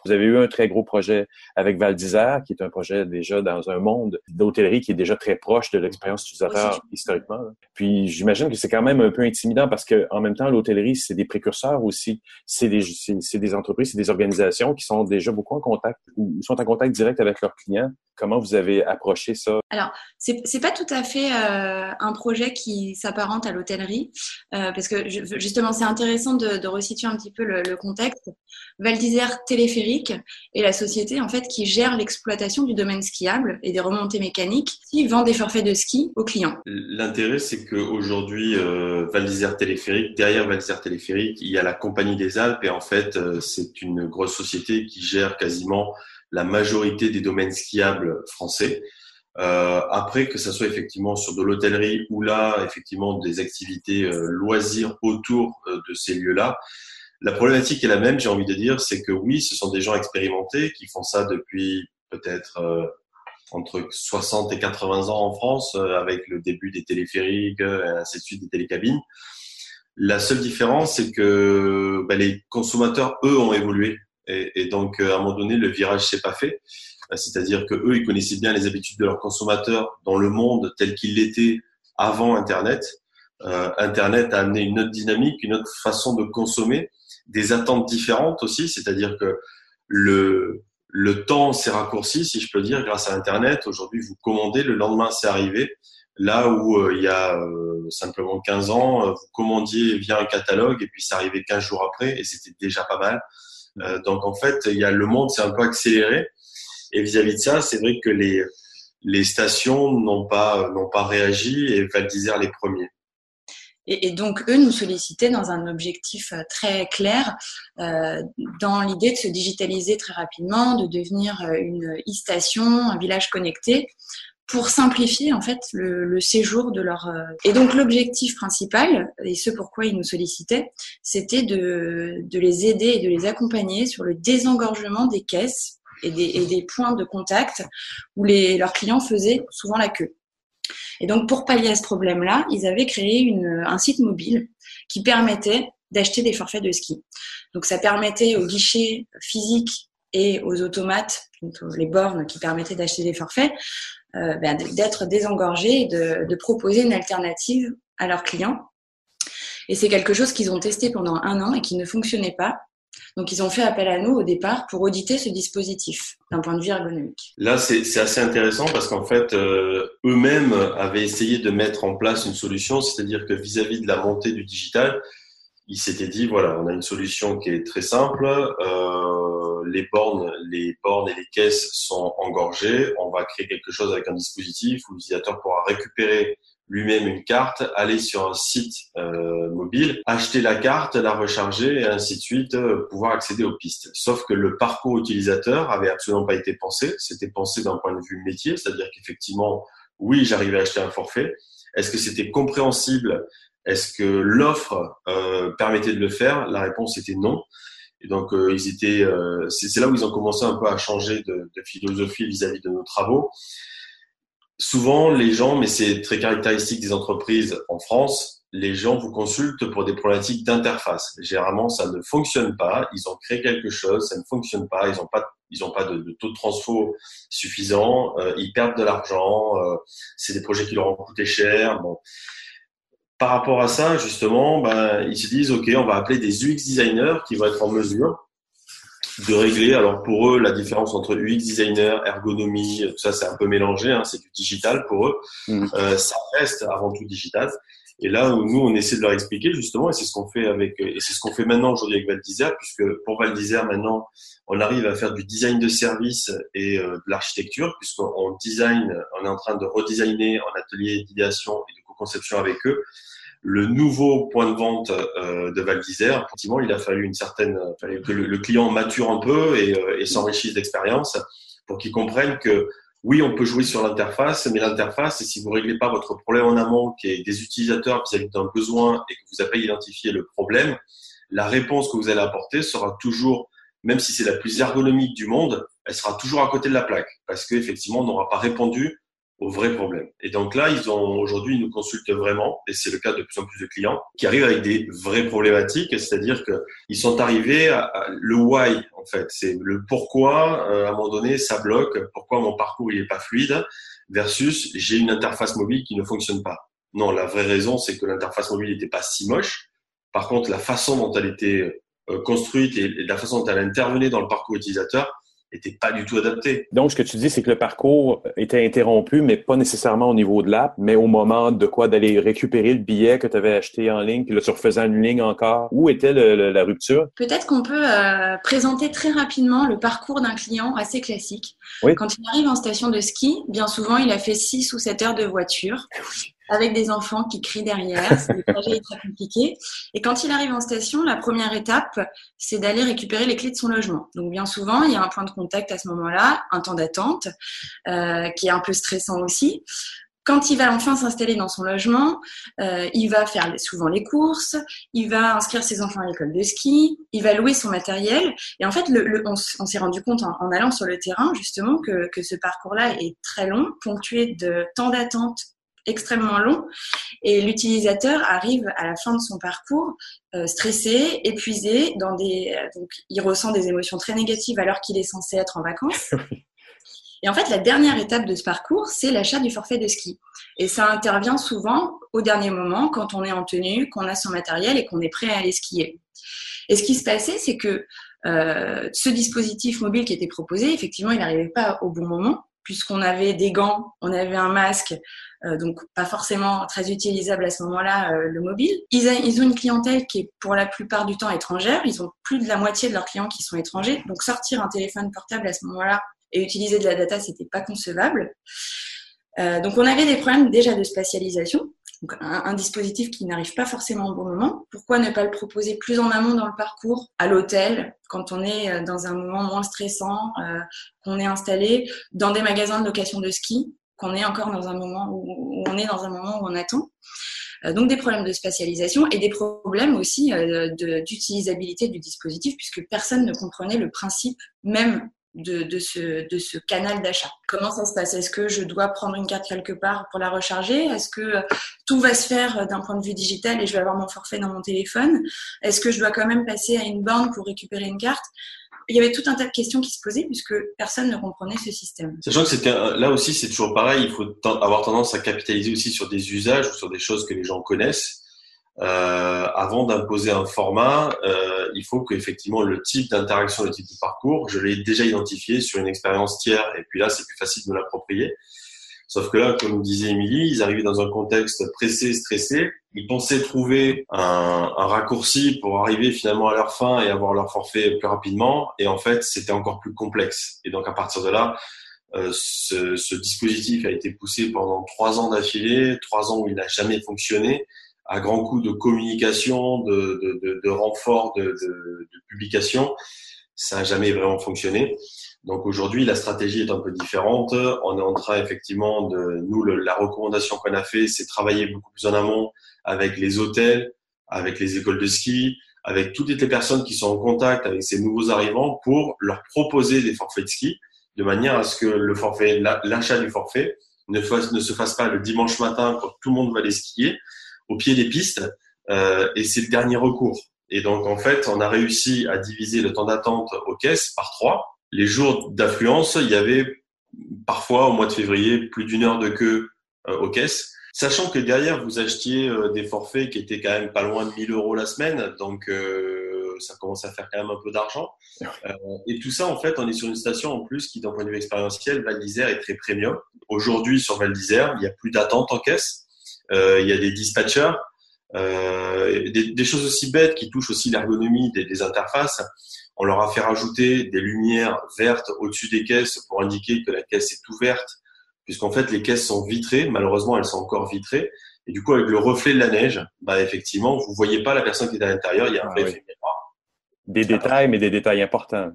Vous avez eu un très gros projet avec Val d'Isère, qui est un projet déjà dans un monde d'hôtellerie qui est déjà très proche de l'expérience utilisateur historiquement. Puis j'imagine que c'est quand même un peu intimidant parce que en même temps, l'hôtellerie, c'est des précurseurs aussi. C'est des, c'est des entreprises, c'est des organisations qui sont déjà beaucoup en contact ou sont en contact direct avec leurs clients Comment vous avez approché ça? Alors, c'est n'est pas tout à fait euh, un projet qui s'apparente à l'hôtellerie, euh, parce que justement, c'est intéressant de, de, resituer un petit peu le, le contexte. Val d'Isère Téléphérique est la société en fait qui gère l'exploitation du domaine skiable et des remontées mécaniques, qui vend des forfaits de ski aux clients. L'intérêt, c'est qu'aujourd'hui, euh, Val Téléphérique, derrière Val d'Isère Téléphérique, il y a la Compagnie des Alpes, et en fait, euh, c'est une grosse société qui gère quasiment la majorité des domaines skiables français. Euh, après, que ça soit effectivement sur de l'hôtellerie ou là, effectivement, des activités loisirs autour de ces lieux-là, la problématique est la même, j'ai envie de dire, c'est que oui, ce sont des gens expérimentés qui font ça depuis peut-être euh, entre 60 et 80 ans en France, avec le début des téléphériques, et ainsi de suite, des télécabines. La seule différence, c'est que bah, les consommateurs, eux, ont évolué et, et, donc, euh, à un moment donné, le virage s'est pas fait. Euh, c'est-à-dire que eux, ils connaissaient bien les habitudes de leurs consommateurs dans le monde tel qu'il l'était avant Internet. Euh, Internet a amené une autre dynamique, une autre façon de consommer, des attentes différentes aussi. C'est-à-dire que le le temps s'est raccourci, si je peux dire, grâce à Internet. Aujourd'hui, vous commandez, le lendemain, c'est arrivé. Là où euh, il y a euh, simplement 15 ans, euh, vous commandiez via un catalogue et puis ça arrivait 15 jours après et c'était déjà pas mal. donc en fait, il y a le monde s'est un peu accéléré et vis-à-vis de ça, c'est vrai que les les stations n'ont pas n'ont pas réagi et Val d'Isère les premiers. Et, donc, eux nous sollicitaient dans un objectif très clair, euh, dans l'idée de se digitaliser très rapidement, de devenir une e-station, un village connecté, pour simplifier en fait le, séjour de leur. Euh, et donc l'objectif principal et ce pourquoi ils nous sollicitaient, c'était de, de les aider et de les accompagner sur le désengorgement des caisses et des, et des points de contact où les, leurs clients faisaient souvent la queue. Et donc pour pallier à ce problème-là, ils avaient créé un site mobile qui permettait d'acheter des forfaits de ski. Donc ça permettait aux guichets physiques et aux automates, les bornes qui permettaient d'acheter des forfaits, euh, ben, d'être désengorgés et de, proposer une alternative à leurs clients. Et c'est quelque chose qu'ils ont testé pendant un an et qui ne fonctionnait pas. Donc, ils ont fait appel à nous au départ pour auditer ce dispositif d'un point de vue ergonomique. Là, c'est assez intéressant parce qu'en fait, euh, eux-mêmes avaient essayé de mettre en place une solution, c'est-à-dire que vis-à-vis -vis de la montée du digital, ils s'étaient dit voilà, on a une solution qui est très simple. Euh, les bornes, les bornes et les caisses sont engorgées. On va créer quelque chose avec un dispositif où l'utilisateur pourra récupérer lui-même une carte, aller sur un site euh, mobile, acheter la carte, la recharger et ainsi de suite, euh, pouvoir accéder aux pistes. Sauf que le parcours utilisateur avait absolument pas été pensé. C'était pensé d'un point de vue métier, c'est-à-dire qu'effectivement, oui, j'arrivais à acheter un forfait. Est-ce que c'était compréhensible? Est-ce que l'offre euh, permettait de le faire? La réponse était non. Et donc, euh, ils étaient, euh, c'est là où ils ont commencé un peu à changer de, de philosophie vis-à-vis de nos travaux. Souvent, les gens, mais c'est très caractéristique des entreprises en France, les gens vous consultent pour des problématiques d'interface. Généralement, ça ne fonctionne pas. Ils ont créé quelque chose, ça ne fonctionne pas. Ils n'ont pas, ils ont pas de, de, taux de transfo suffisant. Euh, ils perdent de l'argent. c'est des projets qui leur ont coûté cher. Bon par rapport à ça, justement, ben, ils se disent, OK, on va appeler des UX designers qui vont être en mesure de régler. Alors pour eux, la différence entre UX designer, ergonomie, tout ça, c'est un peu mélangé. Hein, c'est du digital pour eux. Mmh. Euh, ça reste avant tout digital. Et là nous, on essaie de leur expliquer justement, et c'est ce qu'on fait avec, et c'est ce qu'on fait maintenant aujourd'hui avec Val d'Isère, puisque pour Val d'Isère maintenant, on arrive à faire du design de service et euh, de l'architecture, puisqu'on design, on est en train de redesigner en atelier d'idéation et de co-conception avec eux le nouveau point de vente euh, de Val d'Isère. Effectivement, il a fallu une certaine, que le, client mature un peu et, euh, et s'enrichisse d'expérience pour qu'il comprenne que oui, on peut jouer sur l'interface, mais l'interface, si vous réglez pas votre problème en amont, qui est des utilisateurs vis-à-vis d'un besoin et que vous n'avez pas identifié le problème, la réponse que vous allez apporter sera toujours, même si c'est la plus ergonomique du monde, elle sera toujours à côté de la plaque, parce qu'effectivement, on n'aura pas répondu au vrai problème. Et donc là, ils ont aujourd'hui, ils nous consultent vraiment, et c'est le cas de plus en plus de clients qui arrivent avec des vraies problématiques, c'est-à-dire que ils sont arrivés à, le why en fait, c'est le pourquoi euh, à un moment donné ça bloque, pourquoi mon parcours il est pas fluide, versus j'ai une interface mobile qui ne fonctionne pas. Non, la vraie raison c'est que l'interface mobile n'était pas si moche. Par contre, la façon dont elle était euh, construite et la façon dont elle intervenait dans le parcours utilisateur n'était pas du tout adapté. Donc, ce que tu dis, c'est que le parcours était interrompu, mais pas nécessairement au niveau de l'app, mais au moment de quoi d'aller récupérer le billet que tu avais acheté en ligne, puis là, tu refaisais une ligne encore. Où était la rupture? Peut-être qu'on peut, euh, présenter très rapidement le parcours d'un client assez classique. Quand il arrive en station de ski, bien souvent, il a fait 6 ou 7 heures de voiture avec des enfants qui crient derrière. Le trajet est très compliqué. Et quand il arrive en station, la première étape, c'est d'aller récupérer les clés de son logement. Donc bien souvent, il y a un point de contact à ce moment-là, un temps d'attente, euh, qui est un peu stressant aussi. Quand il va enfin s'installer dans son logement, euh, il va faire souvent les courses, il va inscrire ses enfants à l'école de ski, il va louer son matériel. Et en fait, le, on, s'est rendu compte en, en, allant sur le terrain justement que, que ce parcours-là est très long, ponctué de temps d'attente extrêmement long et l'utilisateur arrive à la fin de son parcours euh, stressé, épuisé, dans des euh, donc il ressent des émotions très négatives alors qu'il est censé être en vacances. Et en fait, la dernière étape de ce parcours, c'est l'achat du forfait de ski. Et ça intervient souvent au dernier moment, quand on est en tenue, qu'on a son matériel et qu'on est prêt à aller skier. Et ce qui se passait, c'est que euh, ce dispositif mobile qui était proposé, effectivement, il n'arrivait pas au bon moment puisqu'on avait des gants, on avait un masque, donc pas forcément très utilisable à ce moment-là euh, le mobile. Ils, ils, ont une clientèle qui est pour la plupart du temps étrangère. Ils ont plus de la moitié de leurs clients qui sont étrangers. Donc sortir un téléphone portable à ce moment-là et utiliser de la data, c'était pas concevable. Euh, donc on avait des problèmes déjà de spatialisation. Donc un, un dispositif qui n'arrive pas forcément au bon moment. Pourquoi ne pas le proposer plus en amont dans le parcours, à l'hôtel, quand on est euh, dans un moment moins stressant, euh, qu'on est installé dans des magasins de location de ski, qu'on est encore dans un moment où, on est dans un moment où on attend. Euh, donc des problèmes de spatialisation et des problèmes aussi euh, d'utilisabilité du dispositif puisque personne ne comprenait le principe même de, ce, de ce canal d'achat. Comment ça se passe? Est-ce que je dois prendre une carte quelque part pour la recharger? Est-ce que euh, tout va se faire d'un point de vue digital et je vais avoir mon forfait dans mon téléphone? Est-ce que je dois quand même passer à une borne pour récupérer une carte? Il y avait tout un tas de questions qui se posaient puisque personne ne comprenait ce système. Sachant que c'était là aussi c'est toujours pareil, il faut avoir tendance à capitaliser aussi sur des usages ou sur des choses que les gens connaissent. Euh, avant d'imposer un format, euh, il faut qu'effectivement le type d'interaction, le type de parcours, je l'ai déjà identifié sur une expérience tiers, et puis là c'est plus facile de l'approprier. Sauf que là, comme disait Émilie, ils arrivaient dans un contexte pressé, stressé. Ils pensaient trouver un, un, raccourci pour arriver finalement à leur fin et avoir leur forfait plus rapidement. Et en fait, c'était encore plus complexe. Et donc à partir de là, euh, ce, ce, dispositif a été poussé pendant trois ans d'affilée, trois ans où il n'a jamais fonctionné à grands coups de communication, de, de, de, de renfort de, publication. Ça n'a jamais vraiment fonctionné. Donc aujourd'hui, la stratégie est un peu différente. On est en train effectivement de, nous, la recommandation qu'on a fait, c'est travailler beaucoup plus en amont avec les hôtels, avec les écoles de ski, avec toutes les personnes qui sont en contact avec ces nouveaux arrivants pour leur proposer des forfaits de ski de manière à ce que le forfait, l'achat du forfait ne, fasse, ne se fasse pas le dimanche matin quand tout le monde va aller skier, au pied des pistes euh, et c'est le dernier recours. Et donc en fait, on a réussi à diviser le temps d'attente aux caisses par trois. Les jours d'affluence, il y avait parfois au mois de février plus d'une heure de queue euh, aux caisses. Sachant que derrière, vous achetiez euh, des forfaits qui étaient quand même pas loin de 1000 euros la semaine, donc ça commence à faire quand même un peu d'argent. Et tout ça, en fait, on est sur une station en plus qui, d'un point de vue expérientiel, Val d'Isère est très premium. Aujourd'hui, sur Val d'Isère, il n'y a plus d'attente en caisse. Euh, il y a des dispatchers, euh, des, des, choses aussi bêtes qui touchent aussi l'ergonomie des, des, interfaces. On leur a fait rajouter des lumières vertes au-dessus des caisses pour indiquer que la caisse est ouverte, puisqu'en fait les caisses sont vitrées. Malheureusement, elles sont encore vitrées. Et du coup, avec le reflet de la neige, bah effectivement, vous voyez pas la personne qui est à l'intérieur. Il y a un ah, oui. Des détails, mais des détails importants.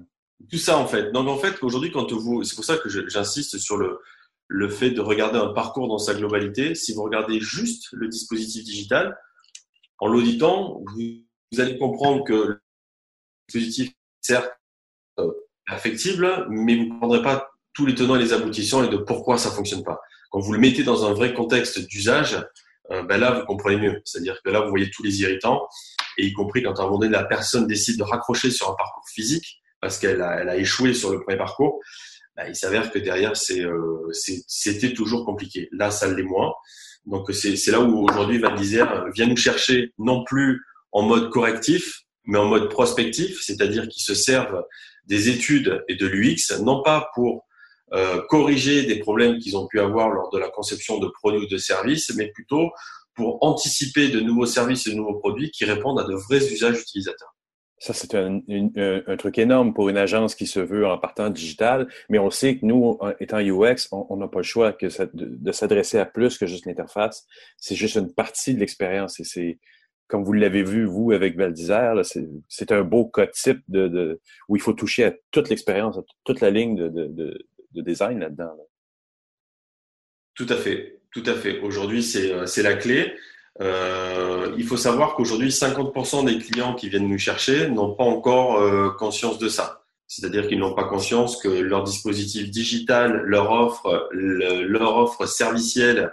Tout ça en fait. Donc en fait, aujourd'hui, quand vous, c'est pour ça que j'insiste sur le le fait de regarder un parcours dans sa globalité. Si vous regardez juste le dispositif digital, en l'auditant, vous, allez comprendre que le dispositif est certes euh, perfectible, mais vous ne comprendrez pas tous les tenants et les aboutissants et de pourquoi ça fonctionne pas. Quand vous le mettez dans un vrai contexte d'usage, euh, ben là, vous comprenez mieux. C'est-à-dire que là, vous voyez tous les irritants, et y compris quand à un moment donné, la personne décide de raccrocher sur un parcours physique, parce qu'elle a, elle a échoué sur le premier parcours, bah, il s'avère que derrière, c'est, euh, c'était toujours compliqué. Là, ça l'est moins. Donc, c'est là où aujourd'hui Val d'Isère vient nous chercher, non plus en mode correctif, mais en mode prospectif, c'est-à-dire qu'ils se servent des études et de l'UX, non pas pour euh, corriger des problèmes qu'ils ont pu avoir lors de la conception de produits ou de services, mais plutôt pour anticiper de nouveaux services et de nouveaux produits qui répondent à de vrais usages utilisateurs. Ça, c'est un, un, truc énorme pour une agence qui se veut en partant digital, mais on sait que nous, étant UX, on n'a pas le choix que de, s'adresser à plus que juste l'interface. C'est juste une partie de l'expérience et c'est, comme vous l'avez vu, vous, avec Val d'Isère, c'est un beau cas type de, où il faut toucher à toute l'expérience, à toute la ligne de, de, de design là-dedans. Là. Tout à fait, tout à fait. Aujourd'hui, c'est la clé. Euh, il faut savoir qu'aujourd'hui, 50% des clients qui viennent nous chercher n'ont pas encore euh, conscience de ça. C'est-à-dire qu'ils n'ont pas conscience que leur dispositif digital, leur offre, le, leur offre servicielle,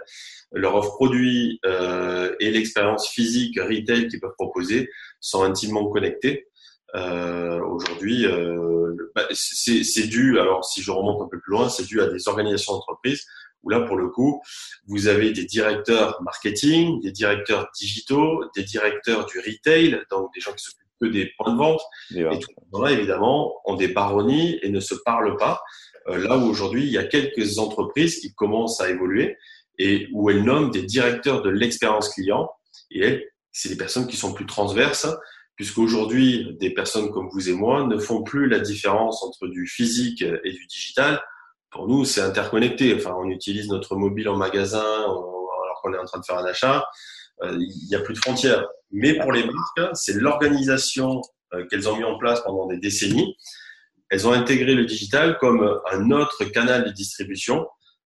leur offre produit euh, et l'expérience physique retail qu'ils peuvent proposer sont intimement connectés. Euh, Aujourd'hui, euh, bah, c'est dû, alors si je remonte un peu plus loin, c'est dû à des organisations d'entreprise où là, pour le coup, vous avez des directeurs marketing, des directeurs digitaux, des directeurs du retail, donc des gens qui s'occupent que des points de vente. Et tous ces gens-là, évidemment, ont des baronnies et ne se parlent pas. Euh, là où aujourd'hui, il y a quelques entreprises qui commencent à évoluer et où elles nomment des directeurs de l'expérience client. Et c'est des personnes qui sont plus transverses, puisqu'aujourd'hui, des personnes comme vous et moi ne font plus la différence entre du physique et du digital. Pour nous, c'est interconnecté. Enfin, on utilise notre mobile en magasin alors qu'on est en train de faire un achat. Euh, il n'y a plus de frontières. Mais pour les marques, c'est l'organisation euh, qu'elles ont mis en place pendant des décennies. Elles ont intégré le digital comme un autre canal de distribution,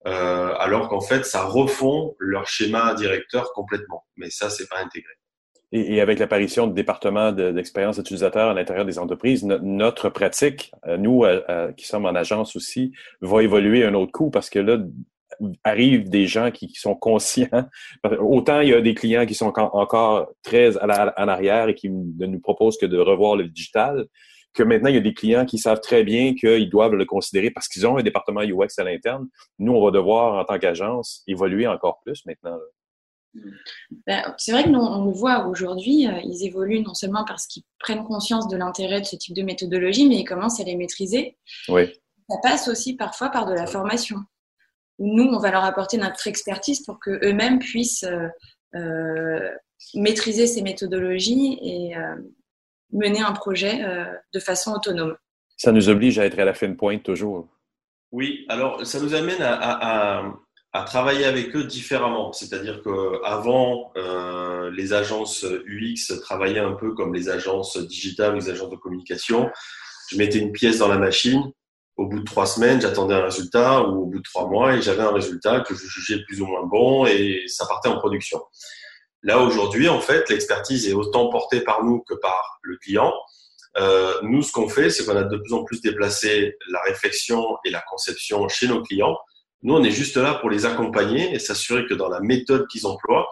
euh, alors qu'en fait, ça refond leur schéma directeur complètement. Mais ça, c'est pas intégré. Et, avec l'apparition de départements d'expérience utilisateur à l'intérieur des entreprises, notre pratique, nous qui sommes en agence aussi, va évoluer un autre coup parce que là, arrivent des gens qui, sont conscients. Autant il y a des clients qui sont encore très en arrière et qui ne nous proposent que de revoir le digital, que maintenant il y a des clients qui savent très bien qu'ils doivent le considérer parce qu'ils ont un département UX à l'interne. Nous, on va devoir, en tant qu'agence, évoluer encore plus maintenant. Ben, c'est vrai que nous, on le voit aujourd'hui, euh, ils évoluent non seulement parce qu'ils prennent conscience de l'intérêt de ce type de méthodologie, mais ils commencent à les maîtriser. Oui. Ça passe aussi parfois par de la formation nous, on va leur apporter notre expertise pour qu'eux-mêmes puissent euh, euh, maîtriser ces méthodologies et euh, mener un projet de façon autonome. Ça nous oblige à être à la fin de pointe toujours. Oui, alors ça nous amène à, travailler avec eux différemment. C'est-à-dire qu'avant, euh, les agences UX travaillaient un peu comme les agences digitales, les agences de communication. Je mettais une pièce dans la machine, au bout de trois semaines, j'attendais un résultat ou au bout de trois mois et j'avais un résultat que je jugeais plus ou moins bon et ça partait en production. Là, aujourd'hui, en fait, l'expertise est autant portée par nous que par le client. Euh, nous, ce qu'on fait, c'est qu'on a de plus en plus déplacé la réflexion et la conception chez nos clients. Nous, on est juste là pour les accompagner et s'assurer que dans la méthode qu'ils emploient,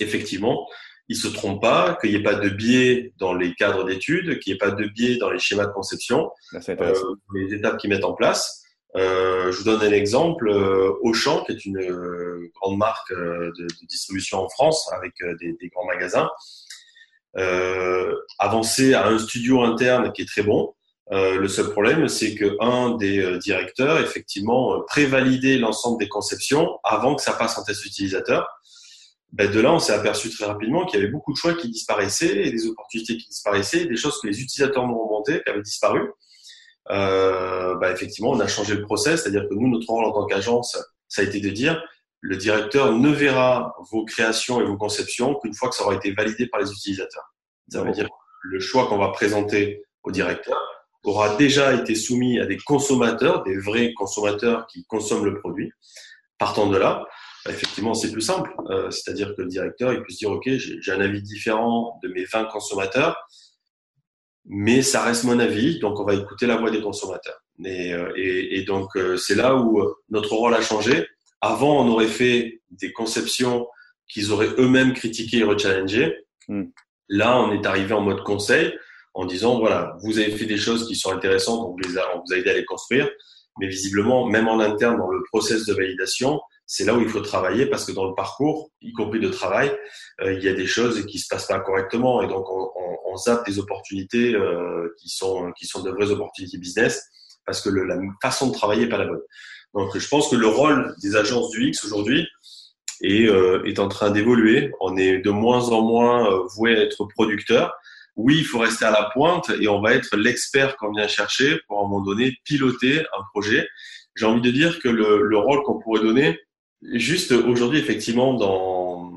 effectivement, ils se trompent pas, qu'il n'y ait pas de biais dans les cadres d'études, qu'il n'y ait pas de biais dans les schémas de conception, euh, les étapes qu'ils mettent en place. Euh, je vous donne un exemple. Euh, Auchan, qui est une euh, grande marque de, de, distribution en France avec des, des, grands magasins, avancé à un studio interne qui est très bon. Le seul problème, c'est que un des directeurs, effectivement, prévalidait l'ensemble des conceptions avant que ça passe en test utilisateur ben de là, on s'est aperçu très rapidement qu'il y avait beaucoup de choix qui disparaissaient et des opportunités qui disparaissaient, des choses que les utilisateurs nous remontaient, qui avaient disparu. Euh, ben effectivement, on a changé le process, c'est-à-dire que nous, notre rôle en tant qu'agence, ça a été de dire le directeur ne verra vos créations et vos conceptions qu'une fois que ça aura été validé par les utilisateurs. Ça veut dire le choix qu'on va présenter au directeur aura déjà été soumis à des consommateurs, des vrais consommateurs qui consomment le produit. Partant de là, effectivement, c'est plus simple. Euh, c'est-à-dire que le directeur, il puisse dire, OK, j'ai un avis différent de mes 20 consommateurs, mais ça reste mon avis, donc on va écouter la voix des consommateurs. Et, euh, et, donc, euh, c'est là où notre rôle a changé. Avant, on aurait fait des conceptions qu'ils auraient eux-mêmes critiquées et rechallengées. Hmm. Là, on est arrivé en mode conseil en disant, voilà, vous avez fait des choses qui sont intéressantes, on vous, a, on vous a aidé à les construire, mais visiblement, même en interne, dans le process de validation, c'est là où il faut travailler parce que dans le parcours, y compris de travail, euh, il y a des choses qui se passent pas correctement et donc on, on, on zappe des opportunités euh, qui sont qui sont de vraies opportunités business parce que le, la façon de travailler est pas la bonne. Donc je pense que le rôle des agences du X aujourd'hui est, euh, est en train d'évoluer. On est de moins en moins euh, voué à être producteur. Oui, il faut rester à la pointe et on va être l'expert qu'on vient chercher pour à un moment donné piloter un projet. J'ai envie de dire que le, le rôle qu'on pourrait donner, Juste aujourd'hui, effectivement, dans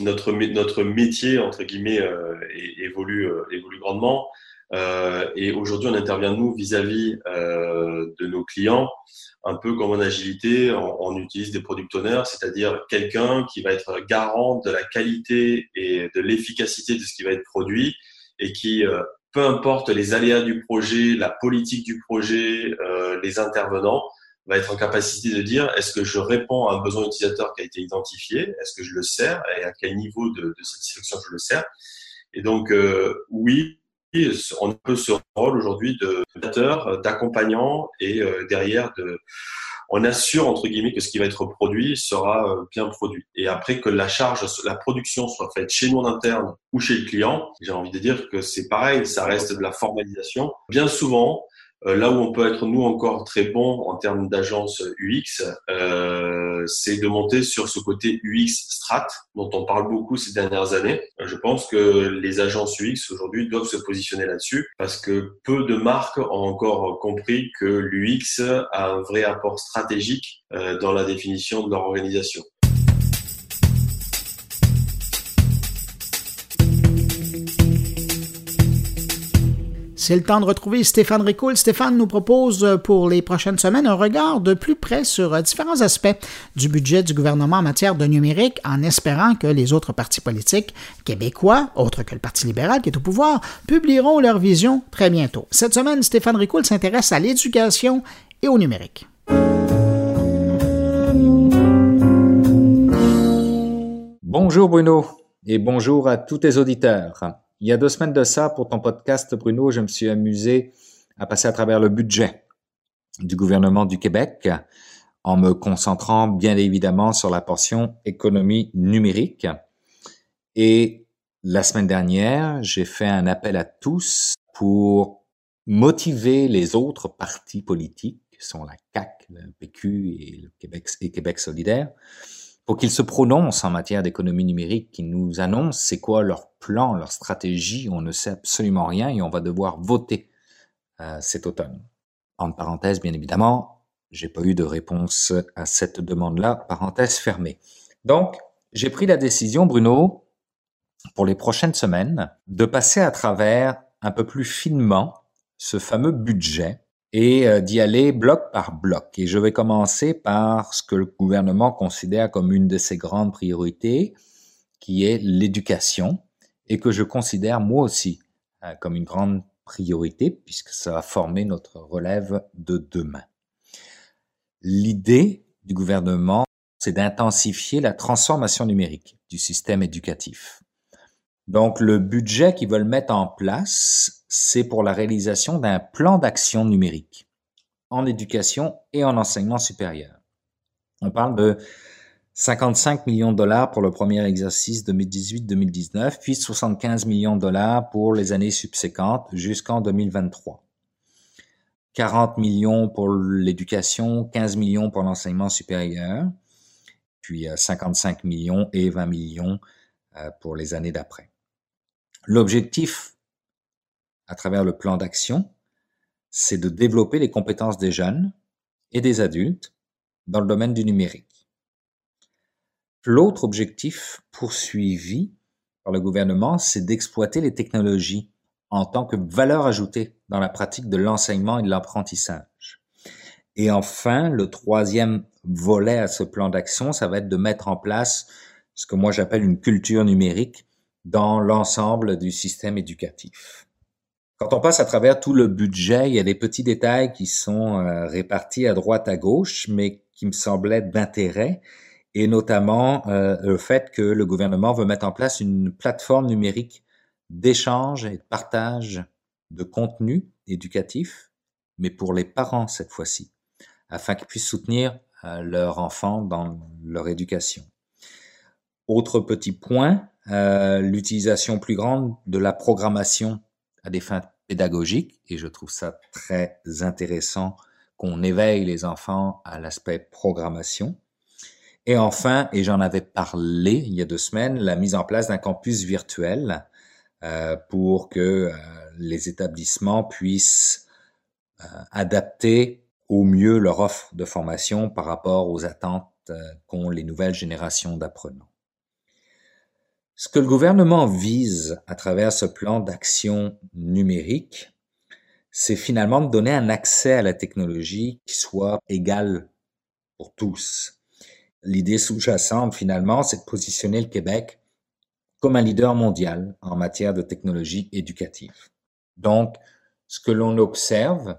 notre, notre métier, entre guillemets, euh, évolue, euh, évolue grandement. Euh, et aujourd'hui, on intervient, nous, vis-à-vis euh, de nos clients, un peu comme en agilité, on, on utilise des product owners, c'est-à-dire quelqu'un qui va être garant de la qualité et de l'efficacité de ce qui va être produit et qui, euh, peu importe les aléas du projet, la politique du projet, les intervenants, va être en capacité de dire est-ce que je réponds à un besoin utilisateur qui a été identifié, est-ce que je le sers? Et à quel niveau de, de satisfaction je le sers? Et donc euh, oui, on peut ce rôle aujourd'hui de d'accompagnant et euh, derrière de on assure entre guillemets que ce qui va être produit sera euh, bien produit. Et après que la charge, la production soit faite chez nous en interne ou chez le client, j'ai envie de dire que c'est pareil, ça reste de la formalisation. Bien souvent, là où on peut être nous encore très bon en termes d'agence UX, euh, c'est de monter sur ce côté UX strat dont on parle beaucoup ces dernières années. Je pense que les agences UX aujourd'hui doivent se positionner là-dessus parce que peu de marques ont encore compris que l'UX a un vrai apport stratégique euh, dans la définition de leur organisation. C'est le temps de retrouver Stéphane Ricoul. Stéphane nous propose euh, pour les prochaines semaines un regard de plus près sur euh, différents aspects du budget du gouvernement en matière de numérique, en espérant que les autres partis politiques québécois, autres que le Parti libéral qui est au pouvoir, publieront leur vision très bientôt. Cette semaine, Stéphane Ricoul s'intéresse à l'éducation et au numérique. Bonjour Bruno et bonjour à tous tes auditeurs. Il y a deux semaines de ça, pour ton podcast, Bruno, je me suis amusé à passer à travers le budget du gouvernement du Québec en me concentrant bien évidemment sur la portion économie numérique. Et la semaine dernière, j'ai fait un appel à tous pour motiver les autres partis politiques, qui sont la CAC, le PQ et le Québec, et Québec solidaire, pour qu'ils se prononcent en matière d'économie numérique, qu'ils nous annoncent c'est quoi leur plan, leur stratégie. On ne sait absolument rien et on va devoir voter euh, cet automne. En parenthèse, bien évidemment, j'ai pas eu de réponse à cette demande-là, parenthèse fermée. Donc, j'ai pris la décision, Bruno, pour les prochaines semaines, de passer à travers un peu plus finement ce fameux budget et euh, d'y aller bloc par bloc. Et je vais commencer par ce que le gouvernement considère comme une de ses grandes priorités, qui est l'éducation, et que je considère moi aussi euh, comme une grande priorité, puisque ça va former notre relève de demain. L'idée du gouvernement, c'est d'intensifier la transformation numérique du système éducatif. Donc, le budget qu'ils veulent mettre en place, c'est pour la réalisation d'un plan d'action numérique en éducation et en enseignement supérieur. On parle de 55 millions de dollars pour le premier exercice 2018-2019, puis 75 millions de dollars pour les années subséquentes jusqu'en 2023. 40 millions pour l'éducation, 15 millions pour l'enseignement supérieur, puis 55 euh, millions et 20 millions euh, pour les années d'après. L'objectif, à travers le plan d'action, c'est de développer les compétences des jeunes et des adultes dans le domaine du numérique. L'autre objectif poursuivi par le gouvernement, c'est d'exploiter les technologies en tant que valeur ajoutée dans la pratique de l'enseignement et de l'apprentissage. Et enfin, le troisième volet à ce plan d'action, ça va être de mettre en place ce que moi j'appelle une culture numérique dans l'ensemble du système éducatif. Quand on passe à travers tout le budget, il y a des petits détails qui sont euh, répartis à droite, à gauche, mais qui me semblaient d'intérêt, et notamment euh, le fait que le gouvernement veut mettre en place une plateforme numérique d'échange et de partage de contenu éducatif, mais pour les parents cette fois-ci, afin qu'ils puissent soutenir euh, leurs enfants dans leur éducation. Autre petit point, euh, l'utilisation plus grande de la programmation à des fins pédagogiques, et je trouve ça très intéressant qu'on éveille les enfants à l'aspect programmation. Et enfin, et j'en avais parlé il y a deux semaines, la mise en place d'un campus virtuel euh, pour que euh, les établissements puissent euh, adapter au mieux leur offre de formation par rapport aux attentes qu'ont les nouvelles générations d'apprenants. Ce que le gouvernement vise à travers ce plan d'action numérique, c'est finalement de donner un accès à la technologie qui soit égal pour tous. L'idée sous-jacente, finalement, c'est de positionner le Québec comme un leader mondial en matière de technologie éducative. Donc, ce que l'on observe,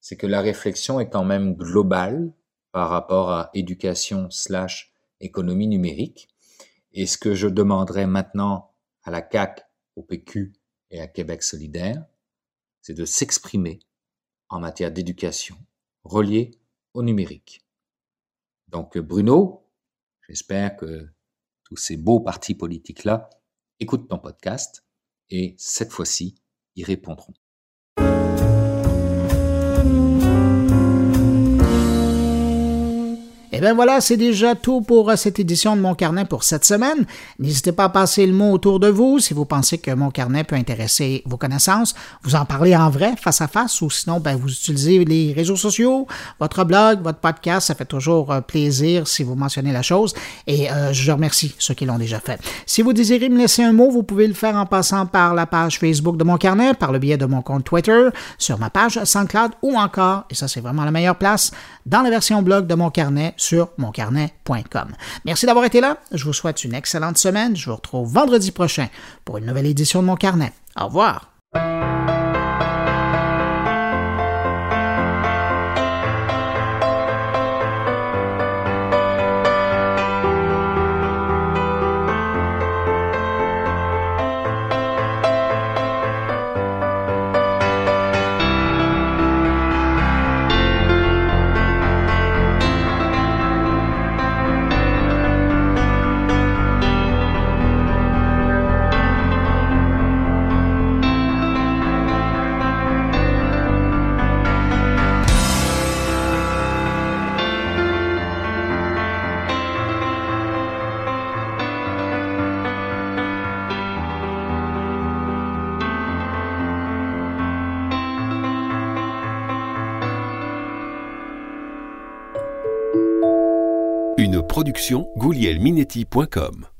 c'est que la réflexion est quand même globale par rapport à éducation slash économie numérique et ce que je demanderais maintenant à la CAC, au PQ et à Québec solidaire, c'est de s'exprimer en matière d'éducation reliée au numérique. Donc Bruno, j'espère que tous ces beaux partis politiques-là écoutent ton podcast et cette fois-ci, ils répondront. Et eh bien voilà, c'est déjà tout pour euh, cette édition de Mon Carnet pour cette semaine. N'hésitez pas à passer le mot autour de vous si vous pensez que Mon Carnet peut intéresser vos connaissances. Vous en parlez en vrai, face à face, ou sinon, ben, vous utilisez les réseaux sociaux, votre blog, votre podcast. Ça fait toujours euh, plaisir si vous mentionnez la chose. Et euh, je remercie ceux qui l'ont déjà fait. Si vous désirez me laisser un mot, vous pouvez le faire en passant par la page Facebook de Mon Carnet, par le biais de mon compte Twitter, sur ma page SoundCloud ou encore, et ça c'est vraiment la meilleure place, dans la version blog de Mon Carnet sur. Merci d'avoir été là. Je vous souhaite une excellente semaine. Je vous retrouve vendredi prochain pour une nouvelle édition de Mon Carnet. Au revoir. goulielminetti.com